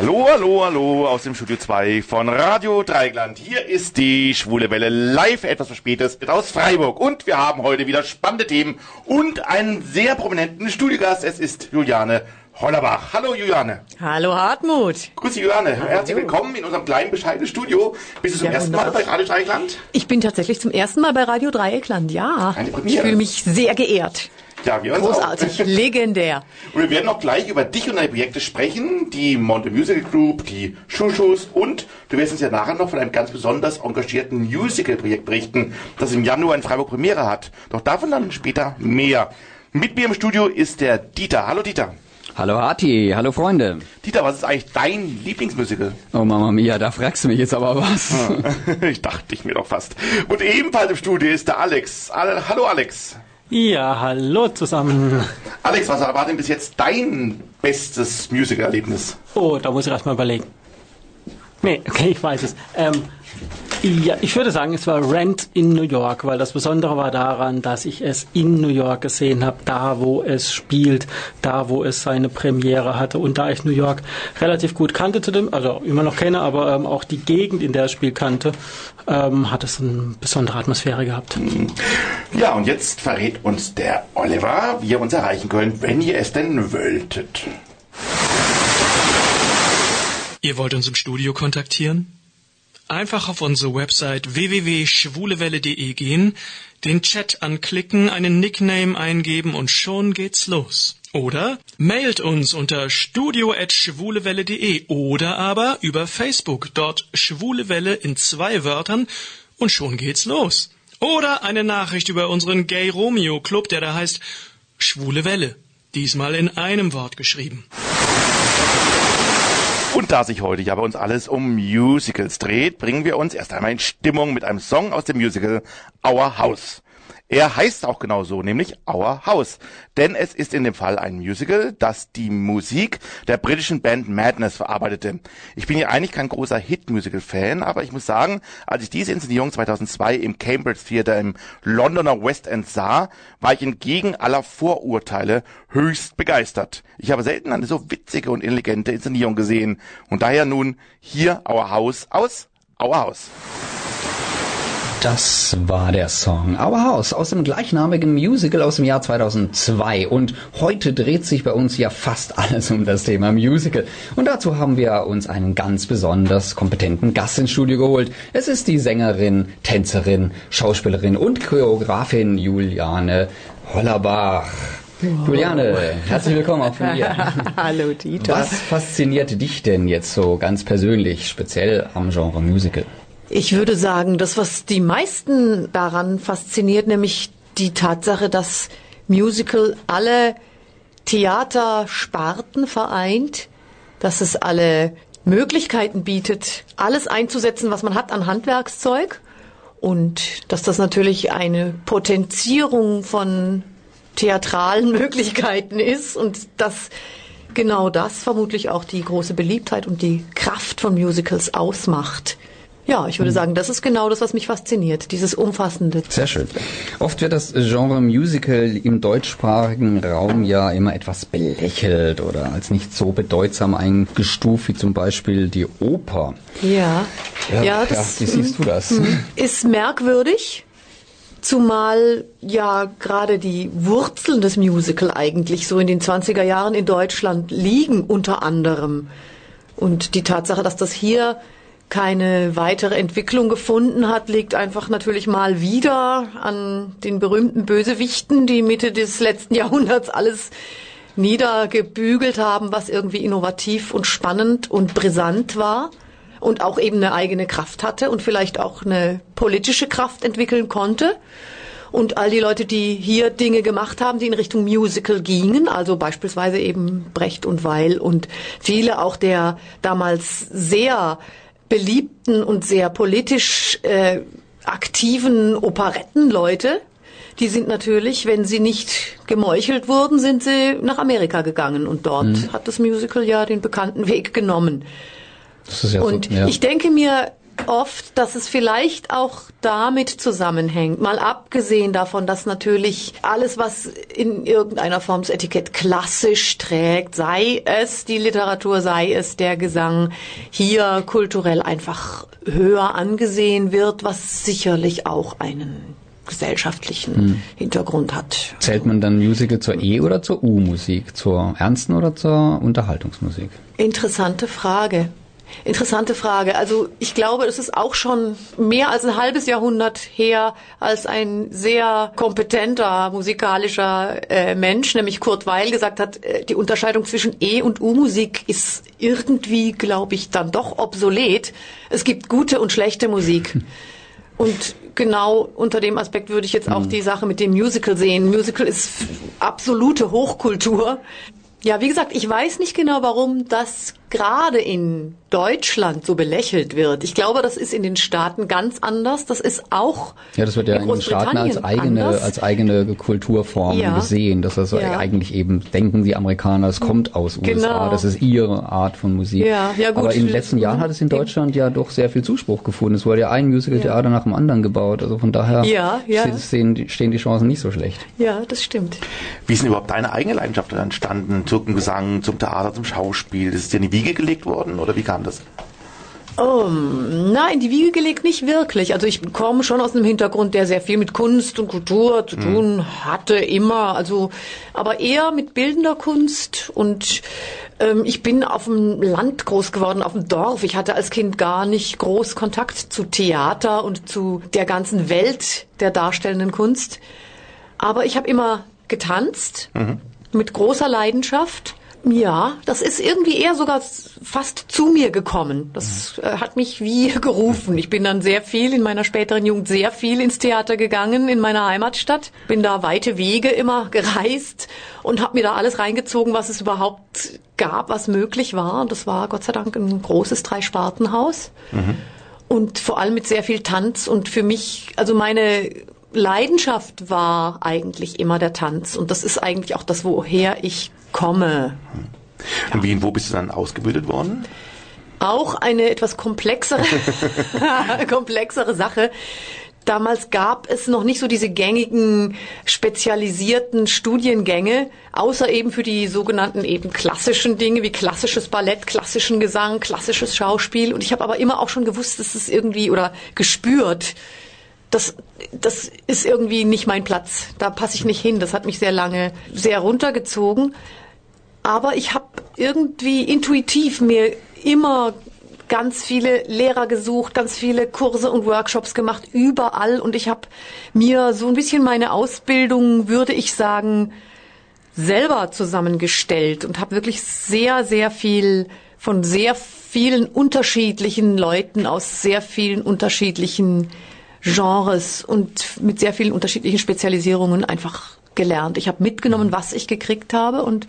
Hallo, hallo, hallo aus dem Studio 2 von Radio Dreigland. Hier ist die Schwule Welle live, etwas verspätet, aus Freiburg. Und wir haben heute wieder spannende Themen und einen sehr prominenten Studiogast. Es ist Juliane Hollerbach. Hallo Juliane. Hallo Hartmut. Grüß dich Juliane. Herzlich willkommen in unserem kleinen bescheidenen Studio. Bist du zum Ja, ersten Mal bei Radio Dreigland? Ich bin tatsächlich zum ersten Mal bei Radio Dreieckland, ja. Eine Premiere. Ich fühle mich sehr geehrt. Ja, wir uns Großartig, legendär. auch. Und wir werden auch gleich über dich und deine Projekte sprechen, die Monte Musical Group, die Schuschus und du wirst uns ja nachher noch von einem ganz besonders engagierten Musical-Projekt berichten, das im Januar in Freiburg Premiere hat. Doch davon dann später mehr. Mit mir im Studio ist der Dieter. Hallo Dieter. Hallo Hati, hallo Freunde. Dieter, was ist eigentlich dein Lieblingsmusical? Oh Mama Mia, da fragst du mich jetzt aber was. ich dachte ich mir doch fast. Und ebenfalls im Studio ist der Alex. Al Hallo Alex. Ja, hallo zusammen. Alex, was war denn bis jetzt dein bestes Musical-Erlebnis? Oh, da muss ich erst mal überlegen. Nee, okay, ich weiß es. Ähm, ja, ich würde sagen, es war Rent in New York, weil das Besondere war daran, dass ich es in New York gesehen habe, da wo es spielt, da wo es seine Premiere hatte. Und da ich New York relativ gut kannte zu dem, also immer noch kenne, aber ähm, auch die Gegend, in der es Spiel kannte, ähm, hat es eine besondere Atmosphäre gehabt. Ja, und jetzt verrät uns der Oliver, wie ihr uns erreichen könnt, wenn ihr es denn wolltet. Ihr wollt uns im Studio kontaktieren? Einfach auf unsere Website www.schwulewelle.de gehen, den Chat anklicken, einen Nickname eingeben und schon geht's los. Oder mailt uns unter studio@schwulewelle.de oder aber über Facebook, dort Schwulewelle in zwei Wörtern und schon geht's los. Oder eine Nachricht über unseren Gay Romeo Club, der da heißt Schwule Welle. Diesmal in einem Wort geschrieben. Und da sich heute ja bei uns alles um Musicals dreht, bringen wir uns erst einmal in Stimmung mit einem Song aus dem Musical Our House. Er heißt auch genau so, nämlich Our House. Denn es ist in dem Fall ein Musical, das die Musik der britischen Band Madness verarbeitete. Ich bin ja eigentlich kein großer Hit-Musical-Fan, aber ich muss sagen, als ich diese Inszenierung 2002 im Cambridge Theatre im Londoner West End sah, war ich entgegen aller Vorurteile höchst begeistert. Ich habe selten eine so witzige und intelligente Inszenierung gesehen. Und daher nun hier Our House aus Our House. Das war der Song Our House aus dem gleichnamigen Musical aus dem Jahr 2002. Und heute dreht sich bei uns ja fast alles um das Thema Musical. Und dazu haben wir uns einen ganz besonders kompetenten Gast ins Studio geholt. Es ist die Sängerin, Tänzerin, Schauspielerin und Choreografin Juliane Hollerbach. Juliane, herzlich willkommen auch von dir. Hallo Dieter. Was fasziniert dich denn jetzt so ganz persönlich, speziell am Genre Musical? Ich würde sagen, das, was die meisten daran fasziniert, nämlich die Tatsache, dass Musical alle Theatersparten vereint, dass es alle Möglichkeiten bietet, alles einzusetzen, was man hat an Handwerkszeug und dass das natürlich eine Potenzierung von theatralen Möglichkeiten ist und dass genau das vermutlich auch die große Beliebtheit und die Kraft von Musicals ausmacht. Ja, ich würde sagen, das ist genau das, was mich fasziniert, dieses Umfassende. Sehr schön. Oft wird das Genre Musical im deutschsprachigen Raum ja immer etwas belächelt oder als nicht so bedeutsam eingestuft wie zum Beispiel die Oper. Ja, ja, ja das wie siehst du das? ist merkwürdig, zumal ja gerade die Wurzeln des Musical eigentlich so in den 20er Jahren in Deutschland liegen unter anderem. Und die Tatsache, dass das hier keine weitere Entwicklung gefunden hat, liegt einfach natürlich mal wieder an den berühmten Bösewichten, die Mitte des letzten Jahrhunderts alles niedergebügelt haben, was irgendwie innovativ und spannend und brisant war und auch eben eine eigene Kraft hatte und vielleicht auch eine politische Kraft entwickeln konnte. Und all die Leute, die hier Dinge gemacht haben, die in Richtung Musical gingen, also beispielsweise eben Brecht und Weil und viele auch der damals sehr beliebten und sehr politisch äh, aktiven Operettenleute, die sind natürlich, wenn sie nicht gemeuchelt wurden, sind sie nach Amerika gegangen und dort hat das Musical ja den bekannten Weg genommen. Das ist ja Und so, ja. ich denke mir, oft, dass es vielleicht auch damit zusammenhängt. Mal abgesehen davon, dass natürlich alles, was in irgendeiner Form das Etikett klassisch trägt, sei es die Literatur, sei es der Gesang, hier kulturell einfach höher angesehen wird, was sicherlich auch einen gesellschaftlichen hm. Hintergrund hat. Zählt man dann Musical zur E- oder zur U-Musik? Zur ernsten oder zur Unterhaltungsmusik? Interessante Frage. Interessante Frage. Also ich glaube, es ist auch schon mehr als ein halbes Jahrhundert her, als ein sehr kompetenter musikalischer äh, Mensch, nämlich Kurt Weil, gesagt hat, äh, die Unterscheidung zwischen E- und U-Musik ist irgendwie, glaube ich, dann doch obsolet. Es gibt gute und schlechte Musik. Und genau unter dem Aspekt würde ich jetzt auch mhm. die Sache mit dem Musical sehen. Musical ist absolute Hochkultur. Ja, wie gesagt, ich weiß nicht genau, warum das gerade in Deutschland so belächelt wird. Ich glaube, das ist in den Staaten ganz anders. Das ist auch ja, das wird ja in, in den Staaten als eigene anders. als eigene Kulturform ja. gesehen. Dass das ja. eigentlich eben denken die Amerikaner, es kommt aus genau. USA, das ist ihre Art von Musik. Ja, ja, gut. Aber in den letzten Jahren hat es in Deutschland ja doch sehr viel Zuspruch gefunden. Es wurde ja ein Musical-Theater nach dem anderen gebaut. Also von daher ja, ja. Stehen, stehen die Chancen nicht so schlecht. Ja, das stimmt. Wie ist denn überhaupt deine eigene Leidenschaft entstanden zum Gesang, zum Theater, zum Schauspiel? Das ist ja nie Wiege gelegt worden oder wie kam das? Oh, nein, die Wiege gelegt nicht wirklich. Also ich komme schon aus einem Hintergrund, der sehr viel mit Kunst und Kultur zu hm. tun mhm. hatte, immer. Also, aber eher mit bildender Kunst und ähm, ich bin auf dem Land groß geworden, auf dem Dorf. Ich hatte als Kind gar nicht groß Kontakt zu Theater und zu der ganzen Welt der darstellenden Kunst. Aber ich habe immer getanzt mhm. mit großer Leidenschaft ja, das ist irgendwie eher sogar fast zu mir gekommen. Das äh, hat mich wie gerufen. Ich bin dann sehr viel in meiner späteren Jugend sehr viel ins Theater gegangen in meiner Heimatstadt. Bin da weite Wege immer gereist und habe mir da alles reingezogen, was es überhaupt gab, was möglich war. Und das war Gott sei Dank ein großes Dreispartenhaus. Mhm. Und vor allem mit sehr viel Tanz und für mich, also meine Leidenschaft war eigentlich immer der Tanz und das ist eigentlich auch das, woher ich komme. Und wie und wo bist du dann ausgebildet worden? Auch eine etwas komplexere, komplexere Sache. Damals gab es noch nicht so diese gängigen spezialisierten Studiengänge, außer eben für die sogenannten eben klassischen Dinge wie klassisches Ballett, klassischen Gesang, klassisches Schauspiel. Und ich habe aber immer auch schon gewusst, dass es irgendwie oder gespürt, das, das ist irgendwie nicht mein Platz. Da passe ich nicht hin. Das hat mich sehr lange sehr runtergezogen. Aber ich habe irgendwie intuitiv mir immer ganz viele Lehrer gesucht, ganz viele Kurse und Workshops gemacht, überall. Und ich habe mir so ein bisschen meine Ausbildung, würde ich sagen, selber zusammengestellt und habe wirklich sehr, sehr viel von sehr vielen unterschiedlichen Leuten aus sehr vielen unterschiedlichen Genres und mit sehr vielen unterschiedlichen Spezialisierungen einfach gelernt. Ich habe mitgenommen, was ich gekriegt habe und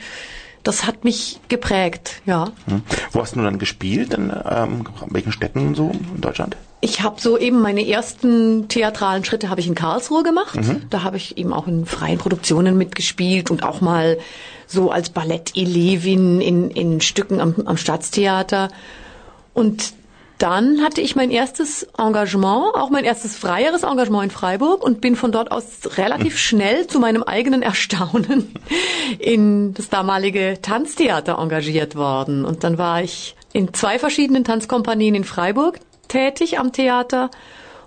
das hat mich geprägt, ja. Hm. Wo hast du dann gespielt? In ähm, welchen Städten so in Deutschland? Ich habe so eben meine ersten theatralen Schritte habe ich in Karlsruhe gemacht. Mhm. Da habe ich eben auch in freien Produktionen mitgespielt und auch mal so als Ballett-Elevin in, in Stücken am, am Staatstheater. Und dann hatte ich mein erstes Engagement, auch mein erstes freieres Engagement in Freiburg und bin von dort aus relativ schnell zu meinem eigenen Erstaunen in das damalige Tanztheater engagiert worden. Und dann war ich in zwei verschiedenen Tanzkompanien in Freiburg tätig am Theater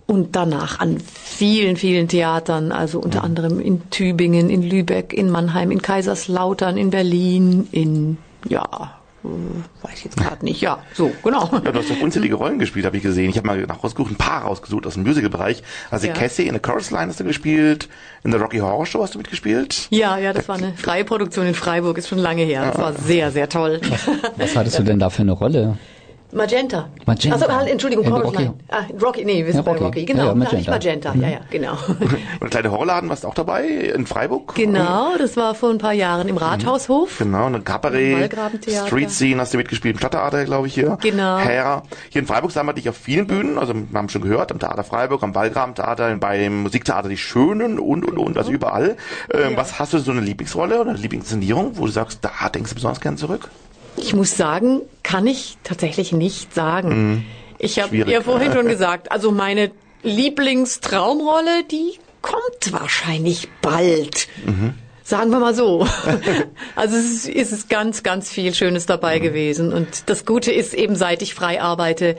und danach an vielen, vielen Theatern, also unter anderem in Tübingen, in Lübeck, in Mannheim, in Kaiserslautern, in Berlin, in, ja, weiß ich jetzt gerade nicht. Ja, so, genau. Ja, du hast doch unzählige Rollen gespielt, habe ich gesehen. Ich habe mal nach rausgesucht, ein paar rausgesucht aus dem Musical-Bereich. Also ja. Cassie in The Chorus Line hast du gespielt, in der Rocky Horror Show hast du mitgespielt. Ja, ja, das war eine freie Produktion in Freiburg, ist schon lange her. Das war sehr, sehr toll. Was, was hattest du denn da für eine Rolle? Magenta. Magenta. Also, halt, Entschuldigung, Chorus Rocky. Line. Ah, Rocky, nee, wir sind ja, Rocky. bei Rocky. Genau, ja, ja, Magenta. Magenta. Mhm. Ja, ja, genau. Und kleine Horrorladen warst du auch dabei in Freiburg? Genau, das war vor ein paar Jahren im Rathaushof. Genau, und Cabaret, Street Scene hast du mitgespielt, im Stadttheater, glaube ich, hier. Genau. Herr. Hier in Freiburg sahen wir dich auf vielen Bühnen, also wir haben schon gehört, am Theater Freiburg, am Wallgraben-Theater, beim Musiktheater Die Schönen und, und, und, also genau. überall. Ähm, was hast du so eine Lieblingsrolle oder eine Lieblingsinszenierung, wo du sagst, da denkst du besonders gern zurück? Ich muss sagen, kann ich tatsächlich nicht sagen. Mhm. Ich habe ja vorhin schon gesagt, also meine Lieblingstraumrolle, die kommt wahrscheinlich bald. Sagen wir mal so. Also es ist, es ist ganz, ganz viel Schönes dabei gewesen. Und das Gute ist eben, seit ich frei arbeite,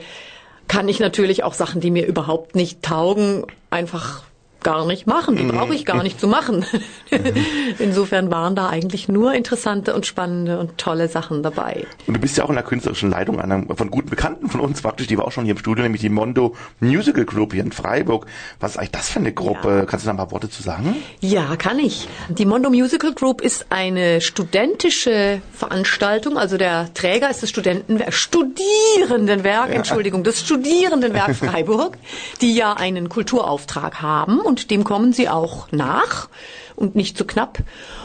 kann ich natürlich auch Sachen, die mir überhaupt nicht taugen, einfach gar nicht machen. Die brauche ich gar nicht zu machen. Insofern waren da eigentlich nur interessante und spannende und tolle Sachen dabei. Und du bist ja auch in der künstlerischen Leitung einer von guten Bekannten von uns praktisch, die war auch schon hier im Studio, nämlich die Mondo Musical Group hier in Freiburg. Was ist eigentlich das für eine Gruppe? Ja. Kannst du da ein paar Worte zu sagen? Ja, kann ich. Die Mondo Musical Group ist eine studentische Veranstaltung. Also der Träger ist das Studentenwerk, Studierendenwerk, Entschuldigung, das Studierendenwerk Freiburg, die ja einen Kulturauftrag haben und dem kommen sie auch nach und nicht zu knapp.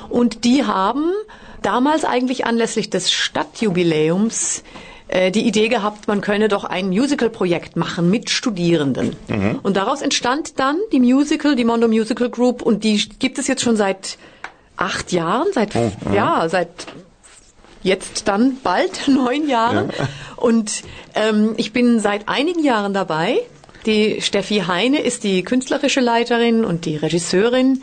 Und die haben damals eigentlich anlässlich des Stadtjubiläums äh, die Idee gehabt, man könne doch ein Musical-Projekt machen mit Studierenden. Und daraus entstand dann die Musical, die Mondo Musical Group und die gibt es jetzt schon seit acht Jahren, seit, ja, seit jetzt dann bald neun Jahren. Und ähm, ich bin seit einigen Jahren dabei. Die Steffi Heine ist die künstlerische Leiterin und die Regisseurin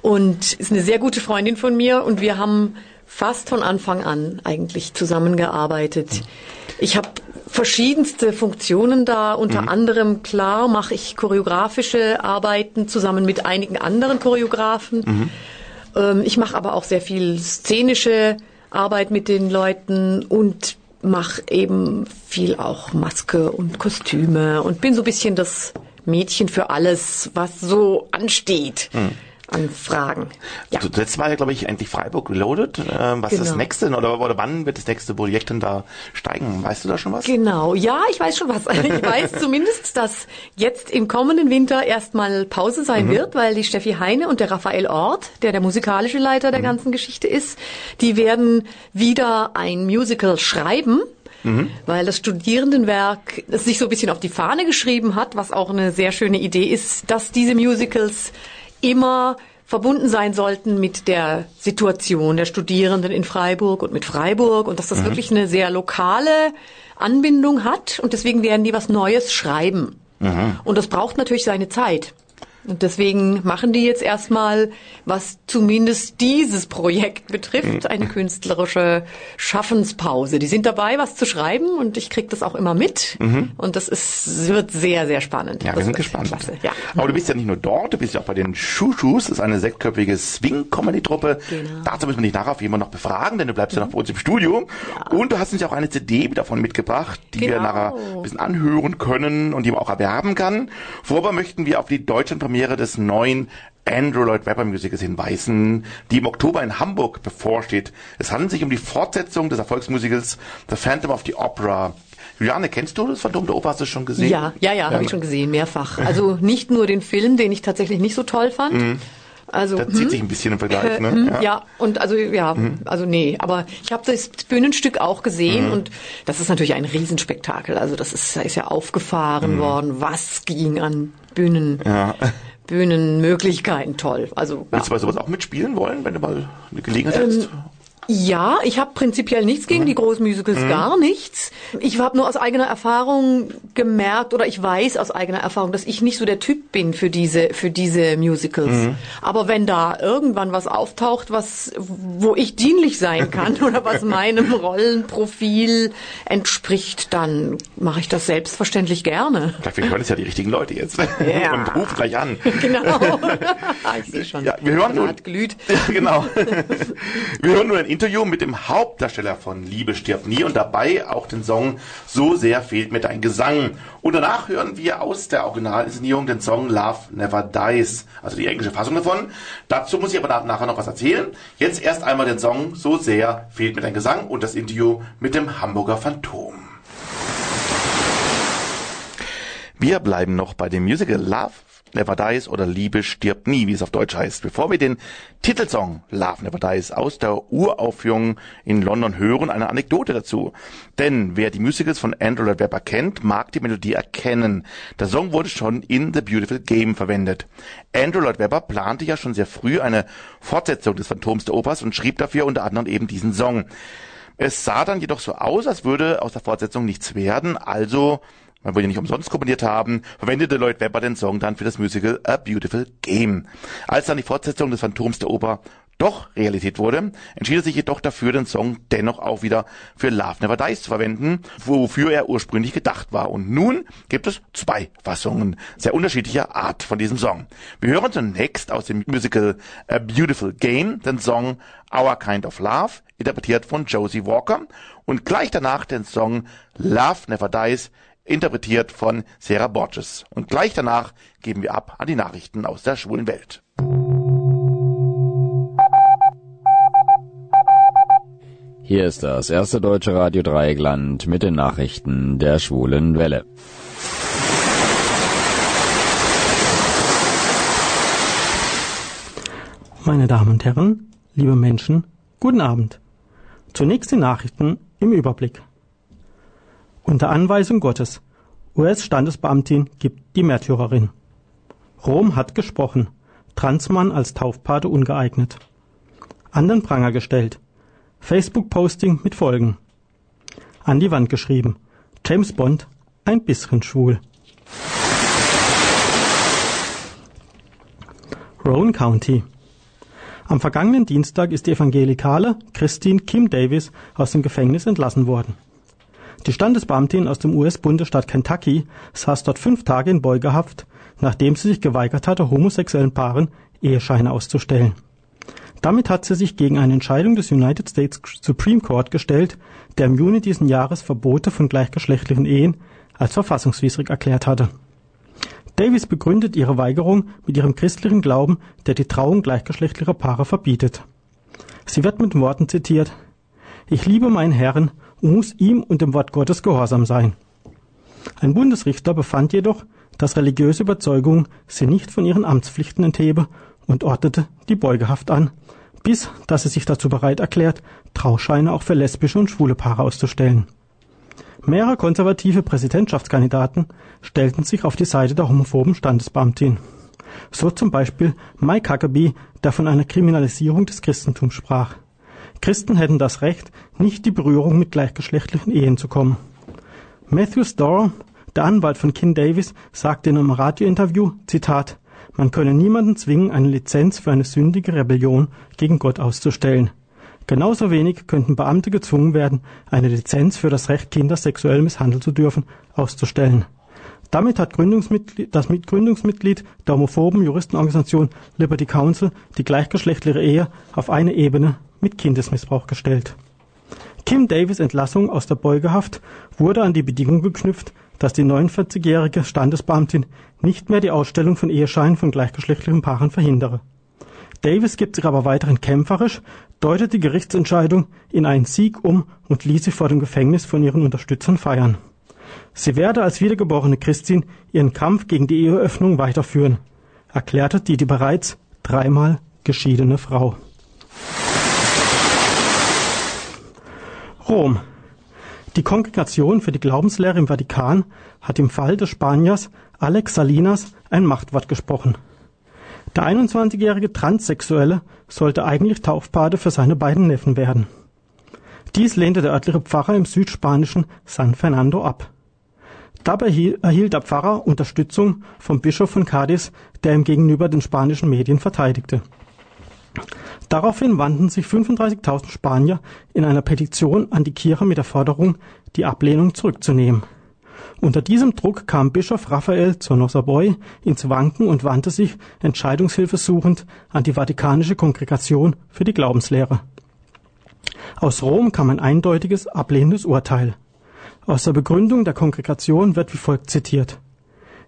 und ist eine sehr gute Freundin von mir und wir haben fast von Anfang an eigentlich zusammengearbeitet. Ich habe verschiedenste Funktionen da, unter anderem klar mache ich choreografische Arbeiten zusammen mit einigen anderen Choreografen. Ähm, ich mache aber auch sehr viel szenische Arbeit mit den Leuten und mache eben viel auch Maske und Kostüme und bin so ein bisschen das Mädchen für alles, was so ansteht an Fragen. Ja. Also das war ja, glaube ich, endlich Freiburg Reloaded. Ähm, was ist das Genau. nächste oder, oder wann wird das nächste Projekt denn da steigen? Weißt du da schon was? Genau, ja, ich weiß schon was. Ich weiß zumindest, dass jetzt im kommenden Winter erstmal Pause sein wird, weil die Steffi Heine und der Raphael Ort, der der musikalische Leiter der ganzen Geschichte ist, die werden wieder ein Musical schreiben. Weil das Studierendenwerk es sich so ein bisschen auf die Fahne geschrieben hat, was auch eine sehr schöne Idee ist, dass diese Musicals immer verbunden sein sollten mit der Situation der Studierenden in Freiburg und mit Freiburg und dass das wirklich eine sehr lokale Anbindung hat und deswegen werden die was Neues schreiben. Und das braucht natürlich seine Zeit. Und deswegen machen die jetzt erstmal, was zumindest dieses Projekt betrifft, eine künstlerische Schaffenspause. Die sind dabei, was zu schreiben und ich krieg das auch immer mit. Und das ist, wird sehr, sehr spannend. Ja, wir das sind wird gespannt. Klasse. Ja. Aber du bist ja nicht nur dort, du bist ja auch bei den Schuschus, das ist eine sechsköpfige Swing-Comedy-Truppe. Genau. Dazu müssen wir dich nachher auf jeden Fall noch befragen, denn du bleibst ja noch bei uns im Studio. Und du hast uns ja auch eine CD davon mitgebracht, die wir Genau. nachher ein bisschen anhören können und die man auch erwerben kann. Vorher möchten wir auf die Deutschlandpremiere des neuen Andrew Lloyd Webber Musicals hinweisen, die im Oktober in Hamburg bevorsteht. Es handelt sich um die Fortsetzung des Erfolgsmusicals The Phantom of the Opera. Juliane, kennst du das Phantom der Oper? Hast du es schon gesehen? Ja, ja, ja, habe ich schon gesehen, mehrfach. Also nicht nur den Film, den ich tatsächlich nicht so toll fand. Also Das zieht sich ein bisschen im Vergleich, Äh, ne? hm, ja. und also ja, also nee, aber ich habe das Bühnenstück auch gesehen Mhm. und das ist natürlich ein Riesenspektakel. Also das ist, ist ja aufgefahren worden, was ging an Bühnen. Ja. Bühnenmöglichkeiten toll. Also. Willst du bei sowas auch mitspielen wollen, wenn du mal eine Gelegenheit Ähm, hast? Ja, ich habe prinzipiell nichts gegen die Großmusicals, gar nichts. Ich habe nur aus eigener Erfahrung gemerkt oder ich weiß aus eigener Erfahrung, dass ich nicht so der Typ bin für diese für diese Musicals. Aber wenn da irgendwann was auftaucht, was wo ich dienlich sein kann oder was meinem Rollenprofil entspricht, dann mache ich das selbstverständlich gerne. Wir hören es ja die richtigen Leute jetzt. Ja. Und rufen gleich an. Genau. ich sehe schon. Ja, wir hören nun, Hat glüht. Genau. Wir hören nur ein Interview mit dem Hauptdarsteller von Liebe stirbt nie und dabei auch den Song So sehr fehlt mir dein Gesang. Und danach hören wir aus der Originalinszenierung den Song Love Never Dies, also die englische Fassung davon. Dazu muss ich aber nach- nachher noch was erzählen. Jetzt erst einmal den Song So sehr fehlt mir dein Gesang und das Interview mit dem Hamburger Phantom. Wir bleiben noch bei dem Musical Love Never Dies oder Liebe stirbt nie, wie es auf Deutsch heißt. Bevor wir den Titelsong Love Never Dies aus der Uraufführung in London hören, eine Anekdote dazu. Denn wer die Musicals von Andrew Lloyd Webber kennt, mag die Melodie erkennen. Der Song wurde schon in The Beautiful Game verwendet. Andrew Lloyd Webber plante ja schon sehr früh eine Fortsetzung des Phantoms der Opers und schrieb dafür unter anderem eben diesen Song. Es sah dann jedoch so aus, als würde aus der Fortsetzung nichts werden, also man will ja nicht umsonst komponiert haben, verwendete Lloyd Webber den Song dann für das Musical A Beautiful Game. Als dann die Fortsetzung des Phantoms der Oper doch Realität wurde, entschied er sich jedoch dafür, den Song dennoch auch wieder für Love Never Dies zu verwenden, wofür er ursprünglich gedacht war. Und nun gibt es zwei Fassungen sehr unterschiedlicher Art von diesem Song. Wir hören zunächst aus dem Musical A Beautiful Game den Song Our Kind of Love, interpretiert von Josie Walker, und gleich danach den Song Love Never Dies, interpretiert von Sarah Borges. Und gleich danach geben wir ab an die Nachrichten aus der schwulen Welt. Hier ist das erste deutsche Radio Dreieckland mit den Nachrichten der schwulen Welle. Meine Damen und Herren, liebe Menschen, guten Abend. Zunächst die Nachrichten im Überblick. Unter Anweisung Gottes. US-Standesbeamtin gibt die Märtyrerin. Rom hat gesprochen. Transmann als Taufpate ungeeignet. An Pranger gestellt. Facebook-Posting mit Folgen. An die Wand geschrieben. James Bond, ein bisschen schwul. Rowan County. Am vergangenen Dienstag ist die evangelikale Christine Kim Davis aus dem Gefängnis entlassen worden. Die Standesbeamtin aus dem US-Bundesstaat Kentucky saß dort fünf Tage in Beugehaft, nachdem sie sich geweigert hatte, homosexuellen Paaren Ehescheine auszustellen. Damit hat sie sich gegen eine Entscheidung des United States Supreme Court gestellt, der im Juni diesen Jahres Verbote von gleichgeschlechtlichen Ehen als verfassungswidrig erklärt hatte. Davis begründet ihre Weigerung mit ihrem christlichen Glauben, der die Trauung gleichgeschlechtlicher Paare verbietet. Sie wird mit Worten zitiert Ich liebe meinen Herrn und muss ihm und dem Wort Gottes gehorsam sein. Ein Bundesrichter befand jedoch, dass religiöse Überzeugung sie nicht von ihren Amtspflichten enthebe und ordnete die Beugehaft an, bis dass sie sich dazu bereit erklärt, Trauscheine auch für lesbische und schwule Paare auszustellen. Mehrere konservative Präsidentschaftskandidaten stellten sich auf die Seite der homophoben Standesbeamtin. So zum Beispiel Mike Huckabee, der von einer Kriminalisierung des Christentums sprach. Christen hätten das Recht, nicht die Berührung mit gleichgeschlechtlichen Ehen zu kommen. Matthew Storr, der Anwalt von Kin Davis, sagte in einem Radiointerview, Zitat, man könne niemanden zwingen, eine Lizenz für eine sündige Rebellion gegen Gott auszustellen. Genauso wenig könnten Beamte gezwungen werden, eine Lizenz für das Recht, Kinder sexuell misshandeln zu dürfen, auszustellen. Damit hat Gründungsmitglied, das Gründungsmitglied der homophoben Juristenorganisation Liberty Council die gleichgeschlechtliche Ehe auf eine Ebene mit Kindesmissbrauch gestellt. Kim Davis Entlassung aus der Beugehaft wurde an die Bedingung geknüpft, dass die 49-jährige Standesbeamtin nicht mehr die Ausstellung von Ehescheinen von gleichgeschlechtlichen Paaren verhindere. Davis gibt sich aber weiterhin kämpferisch, deutet die Gerichtsentscheidung in einen Sieg um und ließ sie vor dem Gefängnis von ihren Unterstützern feiern. Sie werde als wiedergeborene Christin ihren Kampf gegen die Eheöffnung weiterführen, erklärte die, die bereits dreimal geschiedene Frau. Rom. Die Kongregation für die Glaubenslehre im Vatikan hat im Fall des Spaniers Alex Salinas ein Machtwort gesprochen. Der 21-jährige Transsexuelle sollte eigentlich Taufpate für seine beiden Neffen werden. Dies lehnte der örtliche Pfarrer im südspanischen San Fernando ab. Dabei erhielt der Pfarrer Unterstützung vom Bischof von Cadiz, der ihm gegenüber den spanischen Medien verteidigte. Daraufhin wandten sich 35.000 Spanier in einer Petition an die Kirche mit der Forderung, die Ablehnung zurückzunehmen. Unter diesem Druck kam Bischof Raphael Zornosaboy ins Wanken und wandte sich Entscheidungshilfe suchend an die Vatikanische Kongregation für die Glaubenslehre. Aus Rom kam ein eindeutiges ablehnendes Urteil. Aus der Begründung der Kongregation wird wie folgt zitiert.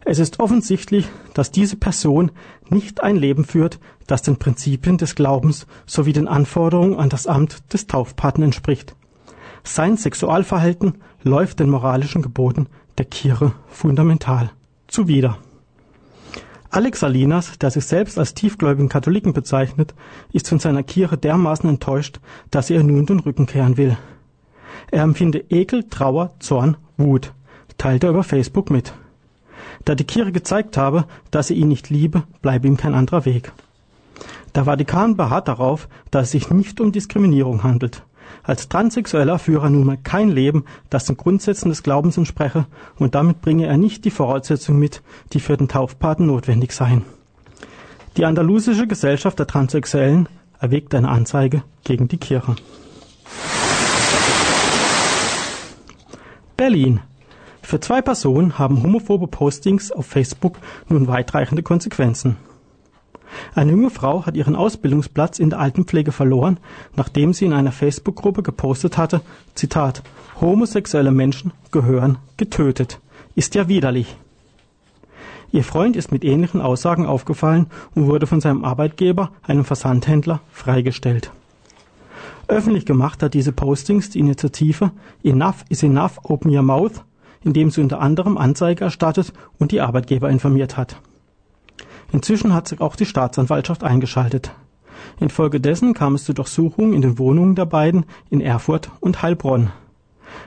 Es ist offensichtlich, dass diese Person nicht ein Leben führt, das den Prinzipien des Glaubens sowie den Anforderungen an das Amt des Taufpaten entspricht. Sein Sexualverhalten läuft den moralischen Geboten der Kirche fundamental zuwider. Alex Salinas, der sich selbst als tiefgläubigen Katholiken bezeichnet, ist von seiner Kirche dermaßen enttäuscht, dass er nun den Rücken kehren will. Er empfinde Ekel, Trauer, Zorn, Wut, teilt er über Facebook mit. Da die Kirche gezeigt habe, dass sie ihn nicht liebe, bleibe ihm kein anderer Weg. Der Vatikan beharrt darauf, dass es sich nicht um Diskriminierung handelt. Als Transsexueller führe er nunmehr kein Leben, das den Grundsätzen des Glaubens entspreche, und damit bringe er nicht die Voraussetzungen mit, die für den Taufpaten notwendig seien. Die andalusische Gesellschaft der Transsexuellen erwägt eine Anzeige gegen die Kirche. Berlin. Für zwei Personen haben homophobe Postings auf Facebook nun weitreichende Konsequenzen. Eine junge Frau hat ihren Ausbildungsplatz in der Altenpflege verloren, nachdem sie in einer Facebook-Gruppe gepostet hatte, Zitat, homosexuelle Menschen gehören getötet. Ist ja widerlich. Ihr Freund ist mit ähnlichen Aussagen aufgefallen und wurde von seinem Arbeitgeber, einem Versandhändler, freigestellt. Öffentlich gemacht hat diese Postings die Initiative Enough is Enough Open Your Mouth, indem sie unter anderem Anzeige erstattet und die Arbeitgeber informiert hat. Inzwischen hat sich auch die Staatsanwaltschaft eingeschaltet. Infolgedessen kam es zu Durchsuchungen in den Wohnungen der beiden in Erfurt und Heilbronn.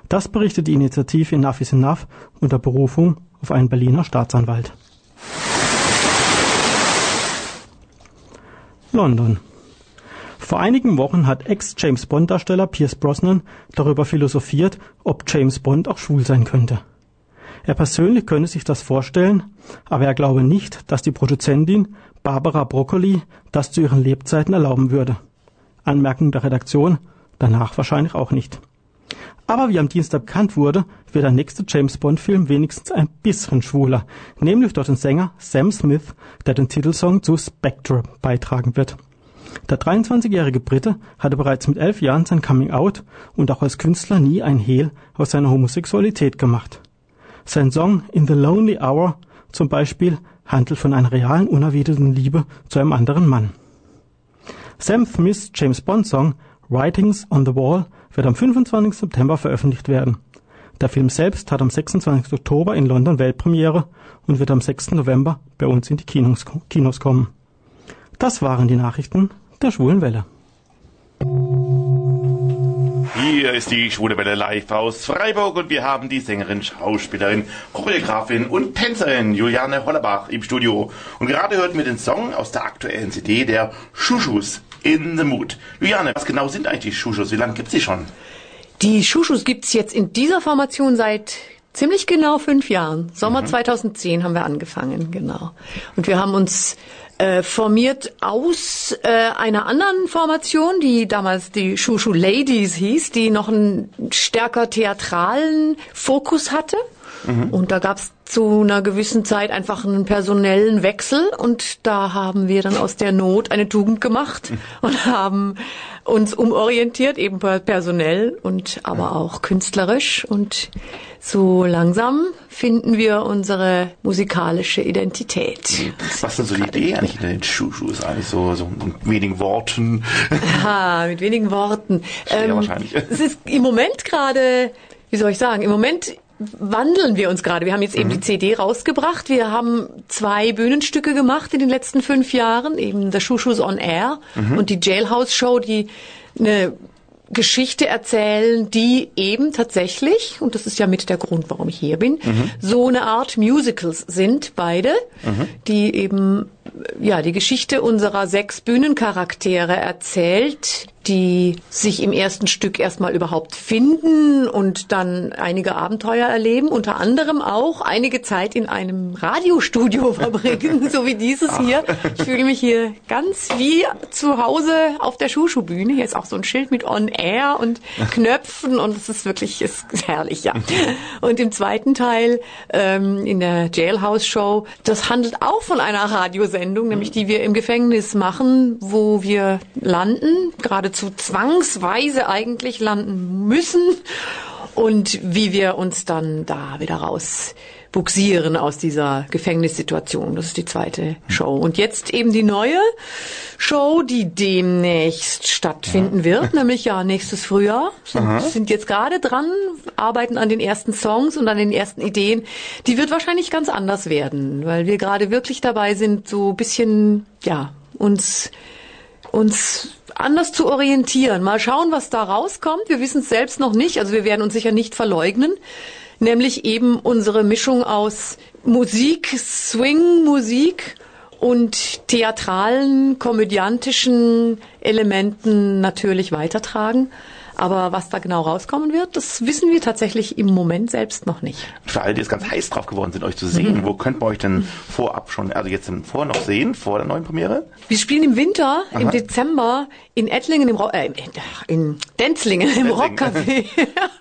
Das berichtet die Initiative Enough is Enough unter Berufung auf einen Berliner Staatsanwalt. London. Vor einigen Wochen hat Ex-James Bond-Darsteller Pierce Brosnan darüber philosophiert, ob James Bond auch schwul sein könnte. Er persönlich könne sich das vorstellen, aber er glaube nicht, dass die Produzentin Barbara Broccoli das zu ihren Lebzeiten erlauben würde. Anmerkung der Redaktion, danach wahrscheinlich auch nicht. Aber wie am Dienstag bekannt wurde, wird der nächste James Bond-Film wenigstens ein bisschen schwuler, nämlich durch den Sänger Sam Smith, der den Titelsong zu Spectre beitragen wird. Der 23-jährige Brite hatte bereits mit elf Jahren sein Coming Out und auch als Künstler nie ein Hehl aus seiner Homosexualität gemacht. Sein Song In the Lonely Hour zum Beispiel handelt von einer realen, unerwiderten Liebe zu einem anderen Mann. Sam Smiths James Bond Song Writings on the Wall wird am 25. September veröffentlicht werden. Der Film selbst hat am 26. Oktober in London Weltpremiere und wird am 6. November bei uns in die Kinos, Kinos kommen. Das waren die Nachrichten der Schwulen Welle. Hier ist die Schwule Welle live aus Freiburg und wir haben die Sängerin, Schauspielerin, Choreografin und Tänzerin Juliane Hollerbach im Studio. Und gerade hörten wir den Song aus der aktuellen CD der Schuschus in the Mood. Juliane, was genau sind eigentlich die Schuschus? Wie lange gibt's die schon? Die Schuschus gibt's jetzt in dieser Formation seit ziemlich genau fünf Jahren. Sommer mhm. 2010 haben wir angefangen, genau. Und wir haben uns äh, formiert aus äh, einer anderen Formation, die damals die Shushu Ladies hieß, die noch einen stärker theatralen Fokus hatte. Mhm. Und da gab's zu einer gewissen Zeit einfach einen personellen Wechsel und da haben wir dann aus der Not eine Tugend gemacht und haben uns umorientiert, eben personell und aber auch künstlerisch und so langsam finden wir unsere musikalische Identität. Was ist denn so die Idee eigentlich in den Schuhschuhs? Eigentlich so, so mit wenigen Worten. Ja, mit wenigen Worten. Ähm, wahrscheinlich. Es ist im Moment gerade, wie soll ich sagen, im Moment wandeln wir uns gerade. Wir haben jetzt eben mhm. die CD rausgebracht. Wir haben zwei Bühnenstücke gemacht in den letzten fünf Jahren, eben The Schuschus on Air mhm. und die Jailhouse Show, die eine Geschichte erzählen, die eben tatsächlich, und das ist ja mit der Grund, warum ich hier bin, mhm. so eine Art Musicals sind, beide, mhm. die eben ja die Geschichte unserer sechs Bühnencharaktere erzählt, die sich im ersten Stück erstmal überhaupt finden und dann einige Abenteuer erleben, unter anderem auch einige Zeit in einem Radiostudio verbringen, so wie dieses Ach. hier. Ich fühle mich hier ganz wie zu Hause auf der Schuschu-Bühne. Hier ist auch so ein Schild mit On Air und Knöpfen und es ist wirklich ist herrlich, ja. Und im zweiten Teil, ähm, in der Jailhouse Show, das handelt auch von einer Radiosendung, nämlich die wir im Gefängnis machen, wo wir landen, gerade geradezu zwangsweise eigentlich landen müssen und wie wir uns dann da wieder raus buxieren aus dieser Gefängnissituation. Das ist die zweite Show. Und jetzt eben die neue Show, die demnächst stattfinden wird, nämlich ja nächstes Frühjahr. Sind, sind jetzt gerade dran, arbeiten an den ersten Songs und an den ersten Ideen. Die wird wahrscheinlich ganz anders werden, weil wir gerade wirklich dabei sind, so bisschen, ja, uns, uns anders zu orientieren. Mal schauen, was da rauskommt. Wir wissen es selbst noch nicht. Also wir werden uns sicher nicht verleugnen. Nämlich eben unsere Mischung aus Musik, Swing-Musik und theatralen, komödiantischen Elementen natürlich weitertragen. Aber was da genau rauskommen wird, das wissen wir tatsächlich im Moment selbst noch nicht. Für alle, die jetzt ganz heiß drauf geworden sind, euch zu sehen, mhm. wo könnt man euch denn vorab schon, also jetzt vor noch sehen, vor der neuen Premiere? Wir spielen im Winter, Aha. im Dezember in Ettlingen, im Ro äh, in Denzlingen, im Rockcafé.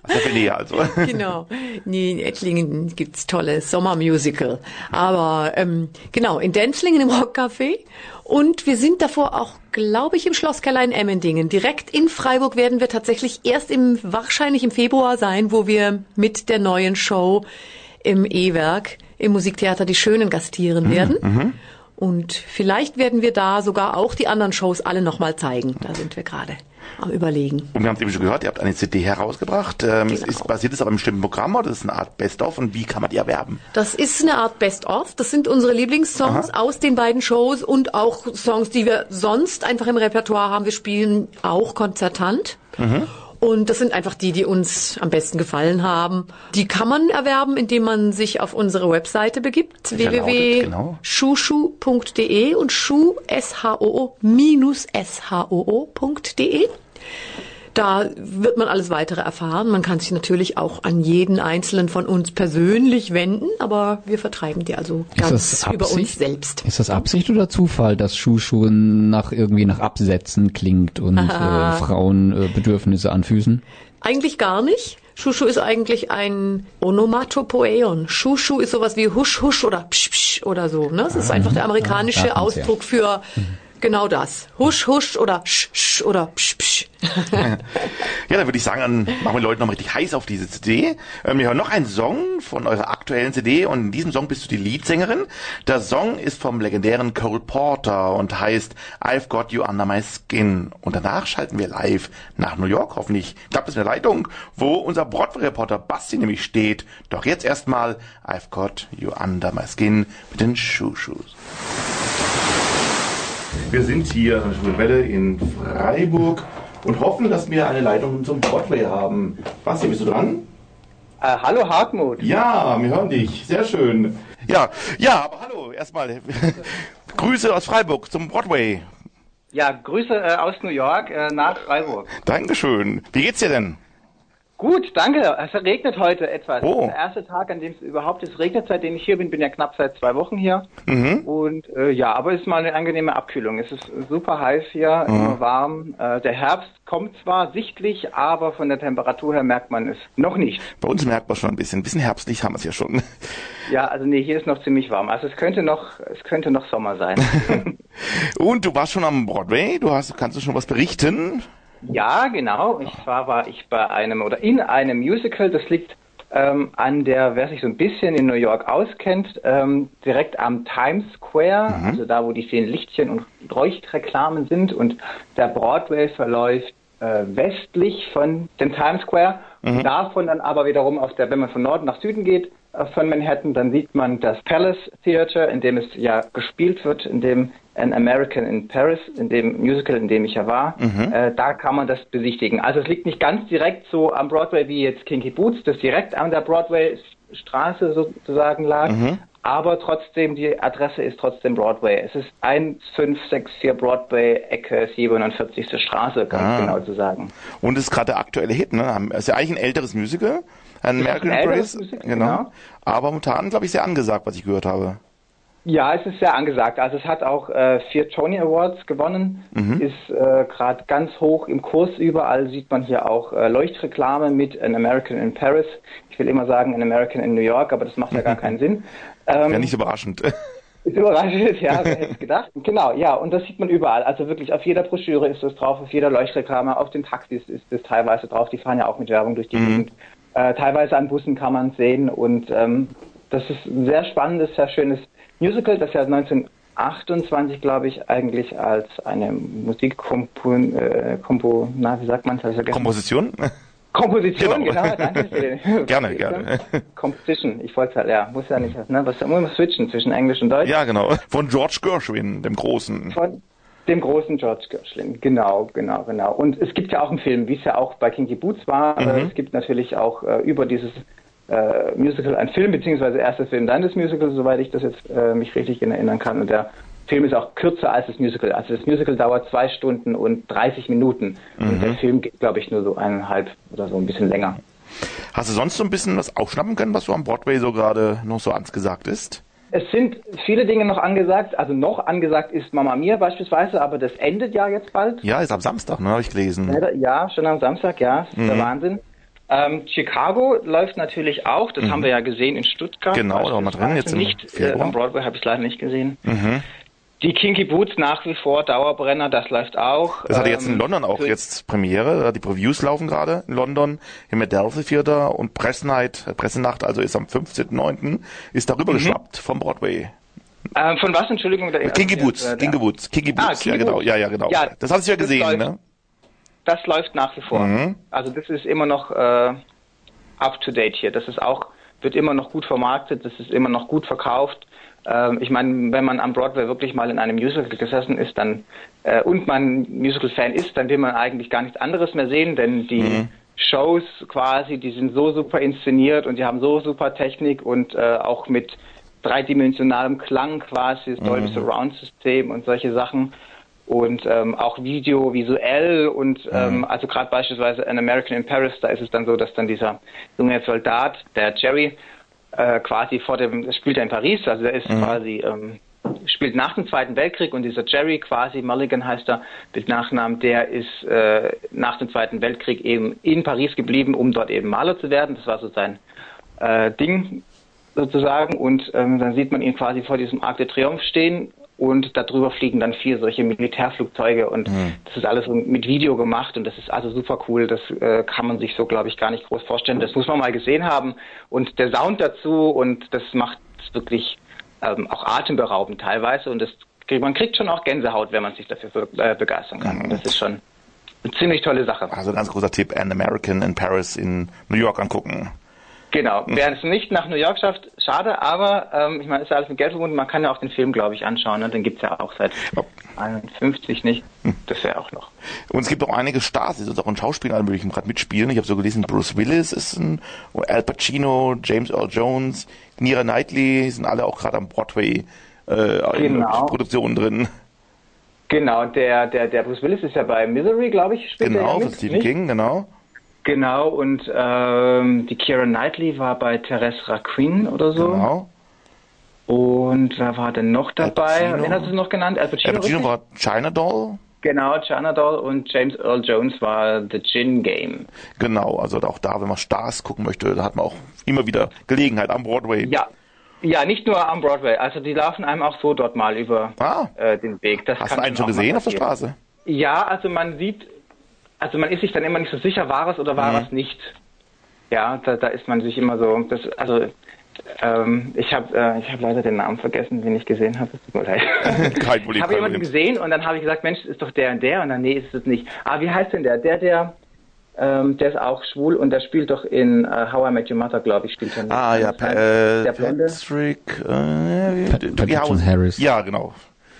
Aus der Nähe also. genau. Nee, in Ettlingen gibt's tolles Sommermusical. Aber ähm, genau, in Denzlingen im Rockcafé. Und wir sind davor auch, glaube ich, im Schlosskeller in Emmendingen. Direkt in Freiburg werden wir tatsächlich erst im, wahrscheinlich im Februar sein, wo wir mit der neuen Show im E-Werk im Musiktheater Die Schönen gastieren mhm, werden. Mhm. Und vielleicht werden wir da sogar auch die anderen Shows alle nochmal zeigen. Da sind wir gerade am Überlegen. Und wir haben es eben schon gehört, ihr habt eine CD herausgebracht. Ähm, genau. ist, basiert es auf einem bestimmten Programm oder ist es eine Art Best-of und wie kann man die erwerben? Das ist eine Art Best-of. Das sind unsere Lieblingssongs Aha. aus den beiden Shows und auch Songs, die wir sonst einfach im Repertoire haben. Wir spielen auch konzertant. Mhm. Und das sind einfach die, die uns am besten gefallen haben. Die kann man erwerben, indem man sich auf unsere Webseite begibt, www.shushu.de und shu, S-H-O-O, minus S-H-O-O.de. Da wird man alles weitere erfahren. Man kann sich natürlich auch an jeden einzelnen von uns persönlich wenden, aber wir vertreiben die also ganz über uns selbst. Ist das Absicht oder Zufall, dass Schuhschuhe nach irgendwie nach Absätzen klingt und äh, Frauenbedürfnisse äh, anfüßen? Eigentlich gar nicht. Schuschu ist eigentlich ein Onomatopoeon. Schuschu ist sowas wie husch husch oder psch psch oder so. Ne? Das ist ah, einfach der amerikanische ja, Ausdruck für mhm. Genau das. Husch, husch oder sch, sch oder psch, psch. ja, dann würde ich sagen, dann machen wir Leute noch richtig heiß auf diese CD. Ähm, wir hören noch einen Song von eurer aktuellen CD und in diesem Song bist du die Leadsängerin. Der Song ist vom legendären Cole Porter und heißt I've Got You Under My Skin. Und danach schalten wir live nach New York, hoffentlich klappt es in der Leitung, wo unser Broadway-Reporter Basti nämlich steht. Doch jetzt erstmal I've Got You Under My Skin mit den Shoe-Shoes. Wir sind hier an der Schulwelle in Freiburg und hoffen, dass wir eine Leitung zum Broadway haben. Basti, bist du dran? Äh, hallo Hartmut. Ja, wir hören dich. Sehr schön. Ja, ja, aber hallo, erstmal. Grüße aus Freiburg zum Broadway. Ja, Grüße äh, aus New York äh, nach Freiburg. Dankeschön. Wie geht's dir denn? Gut, danke. Es regnet heute etwas. Oh. Das ist der erste Tag, an dem es überhaupt ist regnet, seitdem ich hier bin. Bin ja knapp seit zwei Wochen hier. Mhm. Und äh, ja, aber es ist mal eine angenehme Abkühlung. Es ist super heiß hier, mhm. immer warm. Äh, der Herbst kommt zwar sichtlich, aber von der Temperatur her merkt man es noch nicht. Bei uns merkt man schon ein bisschen. Ein bisschen herbstlich haben wir es ja schon. Ja, also nee, hier ist noch ziemlich warm. Also es könnte noch, es könnte noch Sommer sein. Und du warst schon am Broadway. Du hast, kannst du schon was berichten? Ja, genau. Ich zwar war ich bei einem oder in einem Musical, das liegt ähm, an der, wer sich so ein bisschen in New York auskennt, ähm, direkt am Times Square, mhm. also da, wo die vielen Lichtchen und Leuchtreklamen sind und der Broadway verläuft äh, westlich von dem Times Square. Mhm. Davon dann aber wiederum auf der, wenn man von Norden nach Süden geht, äh, von Manhattan, dann sieht man das Palace Theater, in dem es ja gespielt wird, in dem An American in Paris, in dem Musical, in dem ich ja war. Mhm. Äh, da kann man das besichtigen. Also es liegt nicht ganz direkt so am Broadway wie jetzt Kinky Boots, das direkt an der Broadway-Straße sozusagen lag. Mhm. Aber trotzdem, die Adresse ist trotzdem Broadway. Es ist 1564 Broadway, Ecke 47. Straße, ganz ah. genau zu sagen. Und es ist gerade der aktuelle Hit, ne? Es ist ja eigentlich ein älteres Musical. Ein American. Musical, genau. genau. Aber momentan, glaube ich, sehr angesagt, was ich gehört habe. Ja, es ist sehr angesagt. Also es hat auch äh, vier Tony Awards gewonnen, mhm. ist äh, gerade ganz hoch im Kurs. Überall sieht man hier auch äh, Leuchtreklame mit An American in Paris. Ich will immer sagen An American in New York, aber das macht ja gar keinen Sinn. Ähm, ja, nicht überraschend. Ist überraschend, ja, wer hätte gedacht. Genau, ja, und das sieht man überall. Also wirklich auf jeder Broschüre ist das drauf, auf jeder Leuchtreklame, auf den Taxis ist das teilweise drauf. Die fahren ja auch mit Werbung durch die mhm. Gegend. Äh, teilweise an Bussen kann man sehen und ähm, das ist ein sehr spannendes, sehr schönes Musical, das ja 1928, glaube ich, eigentlich als eine Musikkompo, äh, Kompo, na, wie sagt man das? Komposition? Komposition, genau, genau gerne, gerne. Composition, ich wollte halt, ja, muss ja nicht, ne, was, muss man switchen zwischen Englisch und Deutsch. Ja, genau, von George Gershwin, dem Großen. Von dem großen George Gershwin, genau, genau, genau. Und es gibt ja auch einen Film, wie es ja auch bei Kinky Boots war, mhm. es gibt natürlich auch äh, über dieses äh, Musical ein Film, beziehungsweise erster Film, dann das Musical, soweit ich das jetzt äh, mich richtig erinnern kann. Und der Film ist auch kürzer als das Musical. Also das Musical dauert zwei Stunden und 30 Minuten. Und der Film geht, glaube ich, nur so eineinhalb oder so ein bisschen länger. Hast du sonst so ein bisschen was aufschnappen können, was so am Broadway so gerade noch so angesagt ist? Es sind viele Dinge noch angesagt. Also noch angesagt ist Mama Mia beispielsweise, aber das endet ja jetzt bald. Ja, ist am Samstag, ne, habe ich gelesen. Ja, schon am Samstag, ja, das ist Mhm. der Wahnsinn. Ähm, Chicago läuft natürlich auch, das haben wir ja gesehen in Stuttgart. Mhm. Genau, da wir drin, jetzt im nicht, äh, am Broadway habe ich leider nicht gesehen. Mhm. Die Kinky Boots nach wie vor Dauerbrenner, das läuft auch. Das hatte jetzt in Ähm, London auch jetzt Premiere. Die Previews laufen gerade in London im Adelphi Theater und Pressnight, äh, Pressenacht, also ist am 15.09. ist darüber Mhm. geschwappt vom Broadway. Ähm, von was, Entschuldigung? Kinky Boots, der- Kinky Boots, Kinky Ah, Boots, ja Kinky genau, Boots. ja, ja, genau. Ja, das hast du ja gesehen, läuft. ne? Das läuft nach wie vor. Mhm. Also das ist immer noch äh, up to date hier. Das ist auch, wird immer noch gut vermarktet, das ist immer noch gut verkauft. Ähm, ich meine, wenn man am Broadway wirklich mal in einem Musical gesessen ist, dann äh, und man Musical-Fan ist, dann will man eigentlich gar nichts anderes mehr sehen, denn die Mhm. Shows quasi, die sind so super inszeniert und die haben so super Technik und äh, auch mit dreidimensionalem Klang quasi, das Dolby Surround System und solche Sachen und ähm, auch Video visuell und ähm, also gerade beispielsweise An American in Paris, da ist es dann so, dass dann dieser junge Soldat, der Jerry, äh, quasi vor dem, spielt er in Paris, also er ist quasi ähm, spielt nach dem Zweiten Weltkrieg und dieser Jerry quasi, Mulligan heißt er, mit Nachnamen, der ist äh, nach dem Zweiten Weltkrieg eben in Paris geblieben, um dort eben Maler zu werden. Das war so sein äh, Ding sozusagen. Und ähm, dann sieht man ihn quasi vor diesem Arc de Triomphe stehen und darüber fliegen dann vier solche Militärflugzeuge und das ist alles mit Video gemacht und das ist also super cool. Das äh, kann man sich so, glaube ich, gar nicht groß vorstellen. Das muss man mal gesehen haben und der Sound dazu und das macht es wirklich ähm, auch atemberaubend teilweise und das man kriegt schon auch Gänsehaut, wenn man sich dafür äh, begeistern kann. Und das ist schon eine ziemlich tolle Sache. Also ganz großer Tipp, An American in Paris in New York angucken. Genau. Wer es nicht nach New York schafft, schade, aber ähm, ich meine, ist ja alles mit Geld verbunden. Man kann ja auch den Film, glaube ich, anschauen. Ne? Den gibt's ja auch seit 51 nicht. Das wäre auch noch. Und es gibt auch einige Stars, die sonst auch in Schauspielern alle möglichen gerade mitspielen. Ich habe so gelesen, Bruce Willis ist ein, Al Pacino, James Earl Jones, Nira Knightley, sind alle auch gerade am Broadway äh, in Genau. Produktionen drin. Genau, der, der, der Bruce Willis ist ja bei Misery, glaube ich, spielt er Genau, von Stephen? King, genau. Genau, und ähm, die Keira Knightley war bei Teresa Queen oder so. Genau. Und wer war denn noch dabei? Wen hast du noch genannt? Al Pacino, Al Pacino war China Doll. Genau, China Doll und James Earl Jones war The Gin Game. Genau, also auch da, wenn man Stars gucken möchte, da hat man auch immer wieder Gelegenheit am Broadway. Ja. Ja, nicht nur am Broadway, also die laufen einem auch so dort mal über Ah. äh, den Weg. Das Hast du einen schon gesehen auf der. Straße? Ja, also man sieht, also man ist sich dann immer nicht so sicher, war es oder war Mhm. es nicht. Ja, da, da ist man sich immer so, das, also ähm, ich habe äh, ich hab leider den Namen vergessen, den ich gesehen habe. Tut mir leid. Kein Problem, Ich habe jemanden gesehen und dann habe ich gesagt, Mensch, ist doch der und der und dann nee, ist es nicht. Ah, wie heißt denn der? Der, der, ähm, der ist auch schwul und der spielt doch in äh, How I Met Your Mother, glaube ich, spielt er. mit. Ah ja, pa äh, der Blonde. Patrick, äh, Pat- Patrick. Harris. Ja, genau.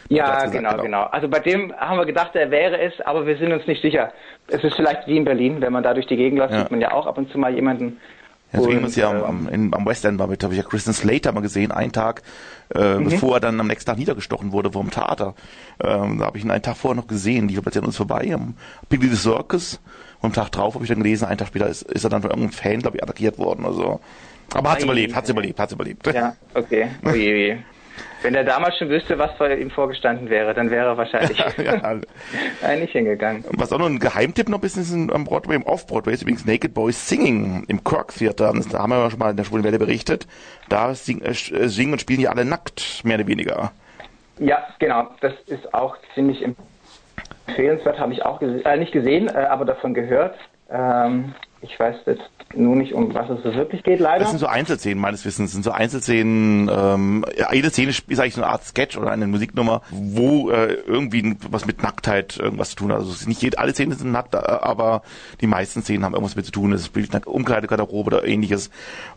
Ja, gesagt, genau, genau. genau. Also bei dem haben wir gedacht, er wäre es, aber wir sind uns nicht sicher. Es ist vielleicht wie in Berlin, wenn man da durch die Gegend läuft, Ja. sieht man ja auch ab und zu mal jemanden. Ja, so Und, irgendwas hier am, ähm, am, am West End war mit, habe ich ja Kristen Slater mal gesehen, einen Tag, äh, Mhm. bevor er dann am nächsten Tag niedergestochen wurde vom Theater. Ähm, da habe ich ihn einen Tag vorher noch gesehen, die war an uns vorbei, am Piccadilly Circus. Und am Tag drauf habe ich dann gelesen, einen Tag später ist, ist er dann von irgendeinem Fan, glaube ich, attackiert worden oder so. Aber hat's überlebt, hat's überlebt, hat's überlebt. Ja, okay. Oje, oje. Wenn er damals schon wüsste, was vor ihm vorgestanden wäre, dann wäre er wahrscheinlich ja. äh, nicht hingegangen. Was auch noch ein Geheimtipp noch ein bisschen am Broadway, im Off-Broadway ist übrigens Naked Boys Singing im Kirk Theater. Das- Da haben wir ja schon mal in der Schwulen Welle berichtet. Da sing, äh, äh, singen und spielen die alle nackt, mehr oder weniger. Ja, genau. Das ist auch ziemlich empfehlenswert, habe ich auch gese äh, nicht gesehen, äh, aber davon gehört. Ähm, ich weiß jetzt nur nicht, um was es so wirklich geht, leider. Das sind so Einzelszenen meines Wissens. Das sind so Einzelszenen, ähm, jede Szene ist eigentlich so eine Art Sketch oder eine Musiknummer, wo äh, irgendwie was mit Nacktheit irgendwas zu tun hat. Also ist nicht jede, alle Szenen sind nackt, äh, aber die meisten Szenen haben irgendwas mit zu tun. Es spielt eine Umkleidegarderobe oder ähnliches.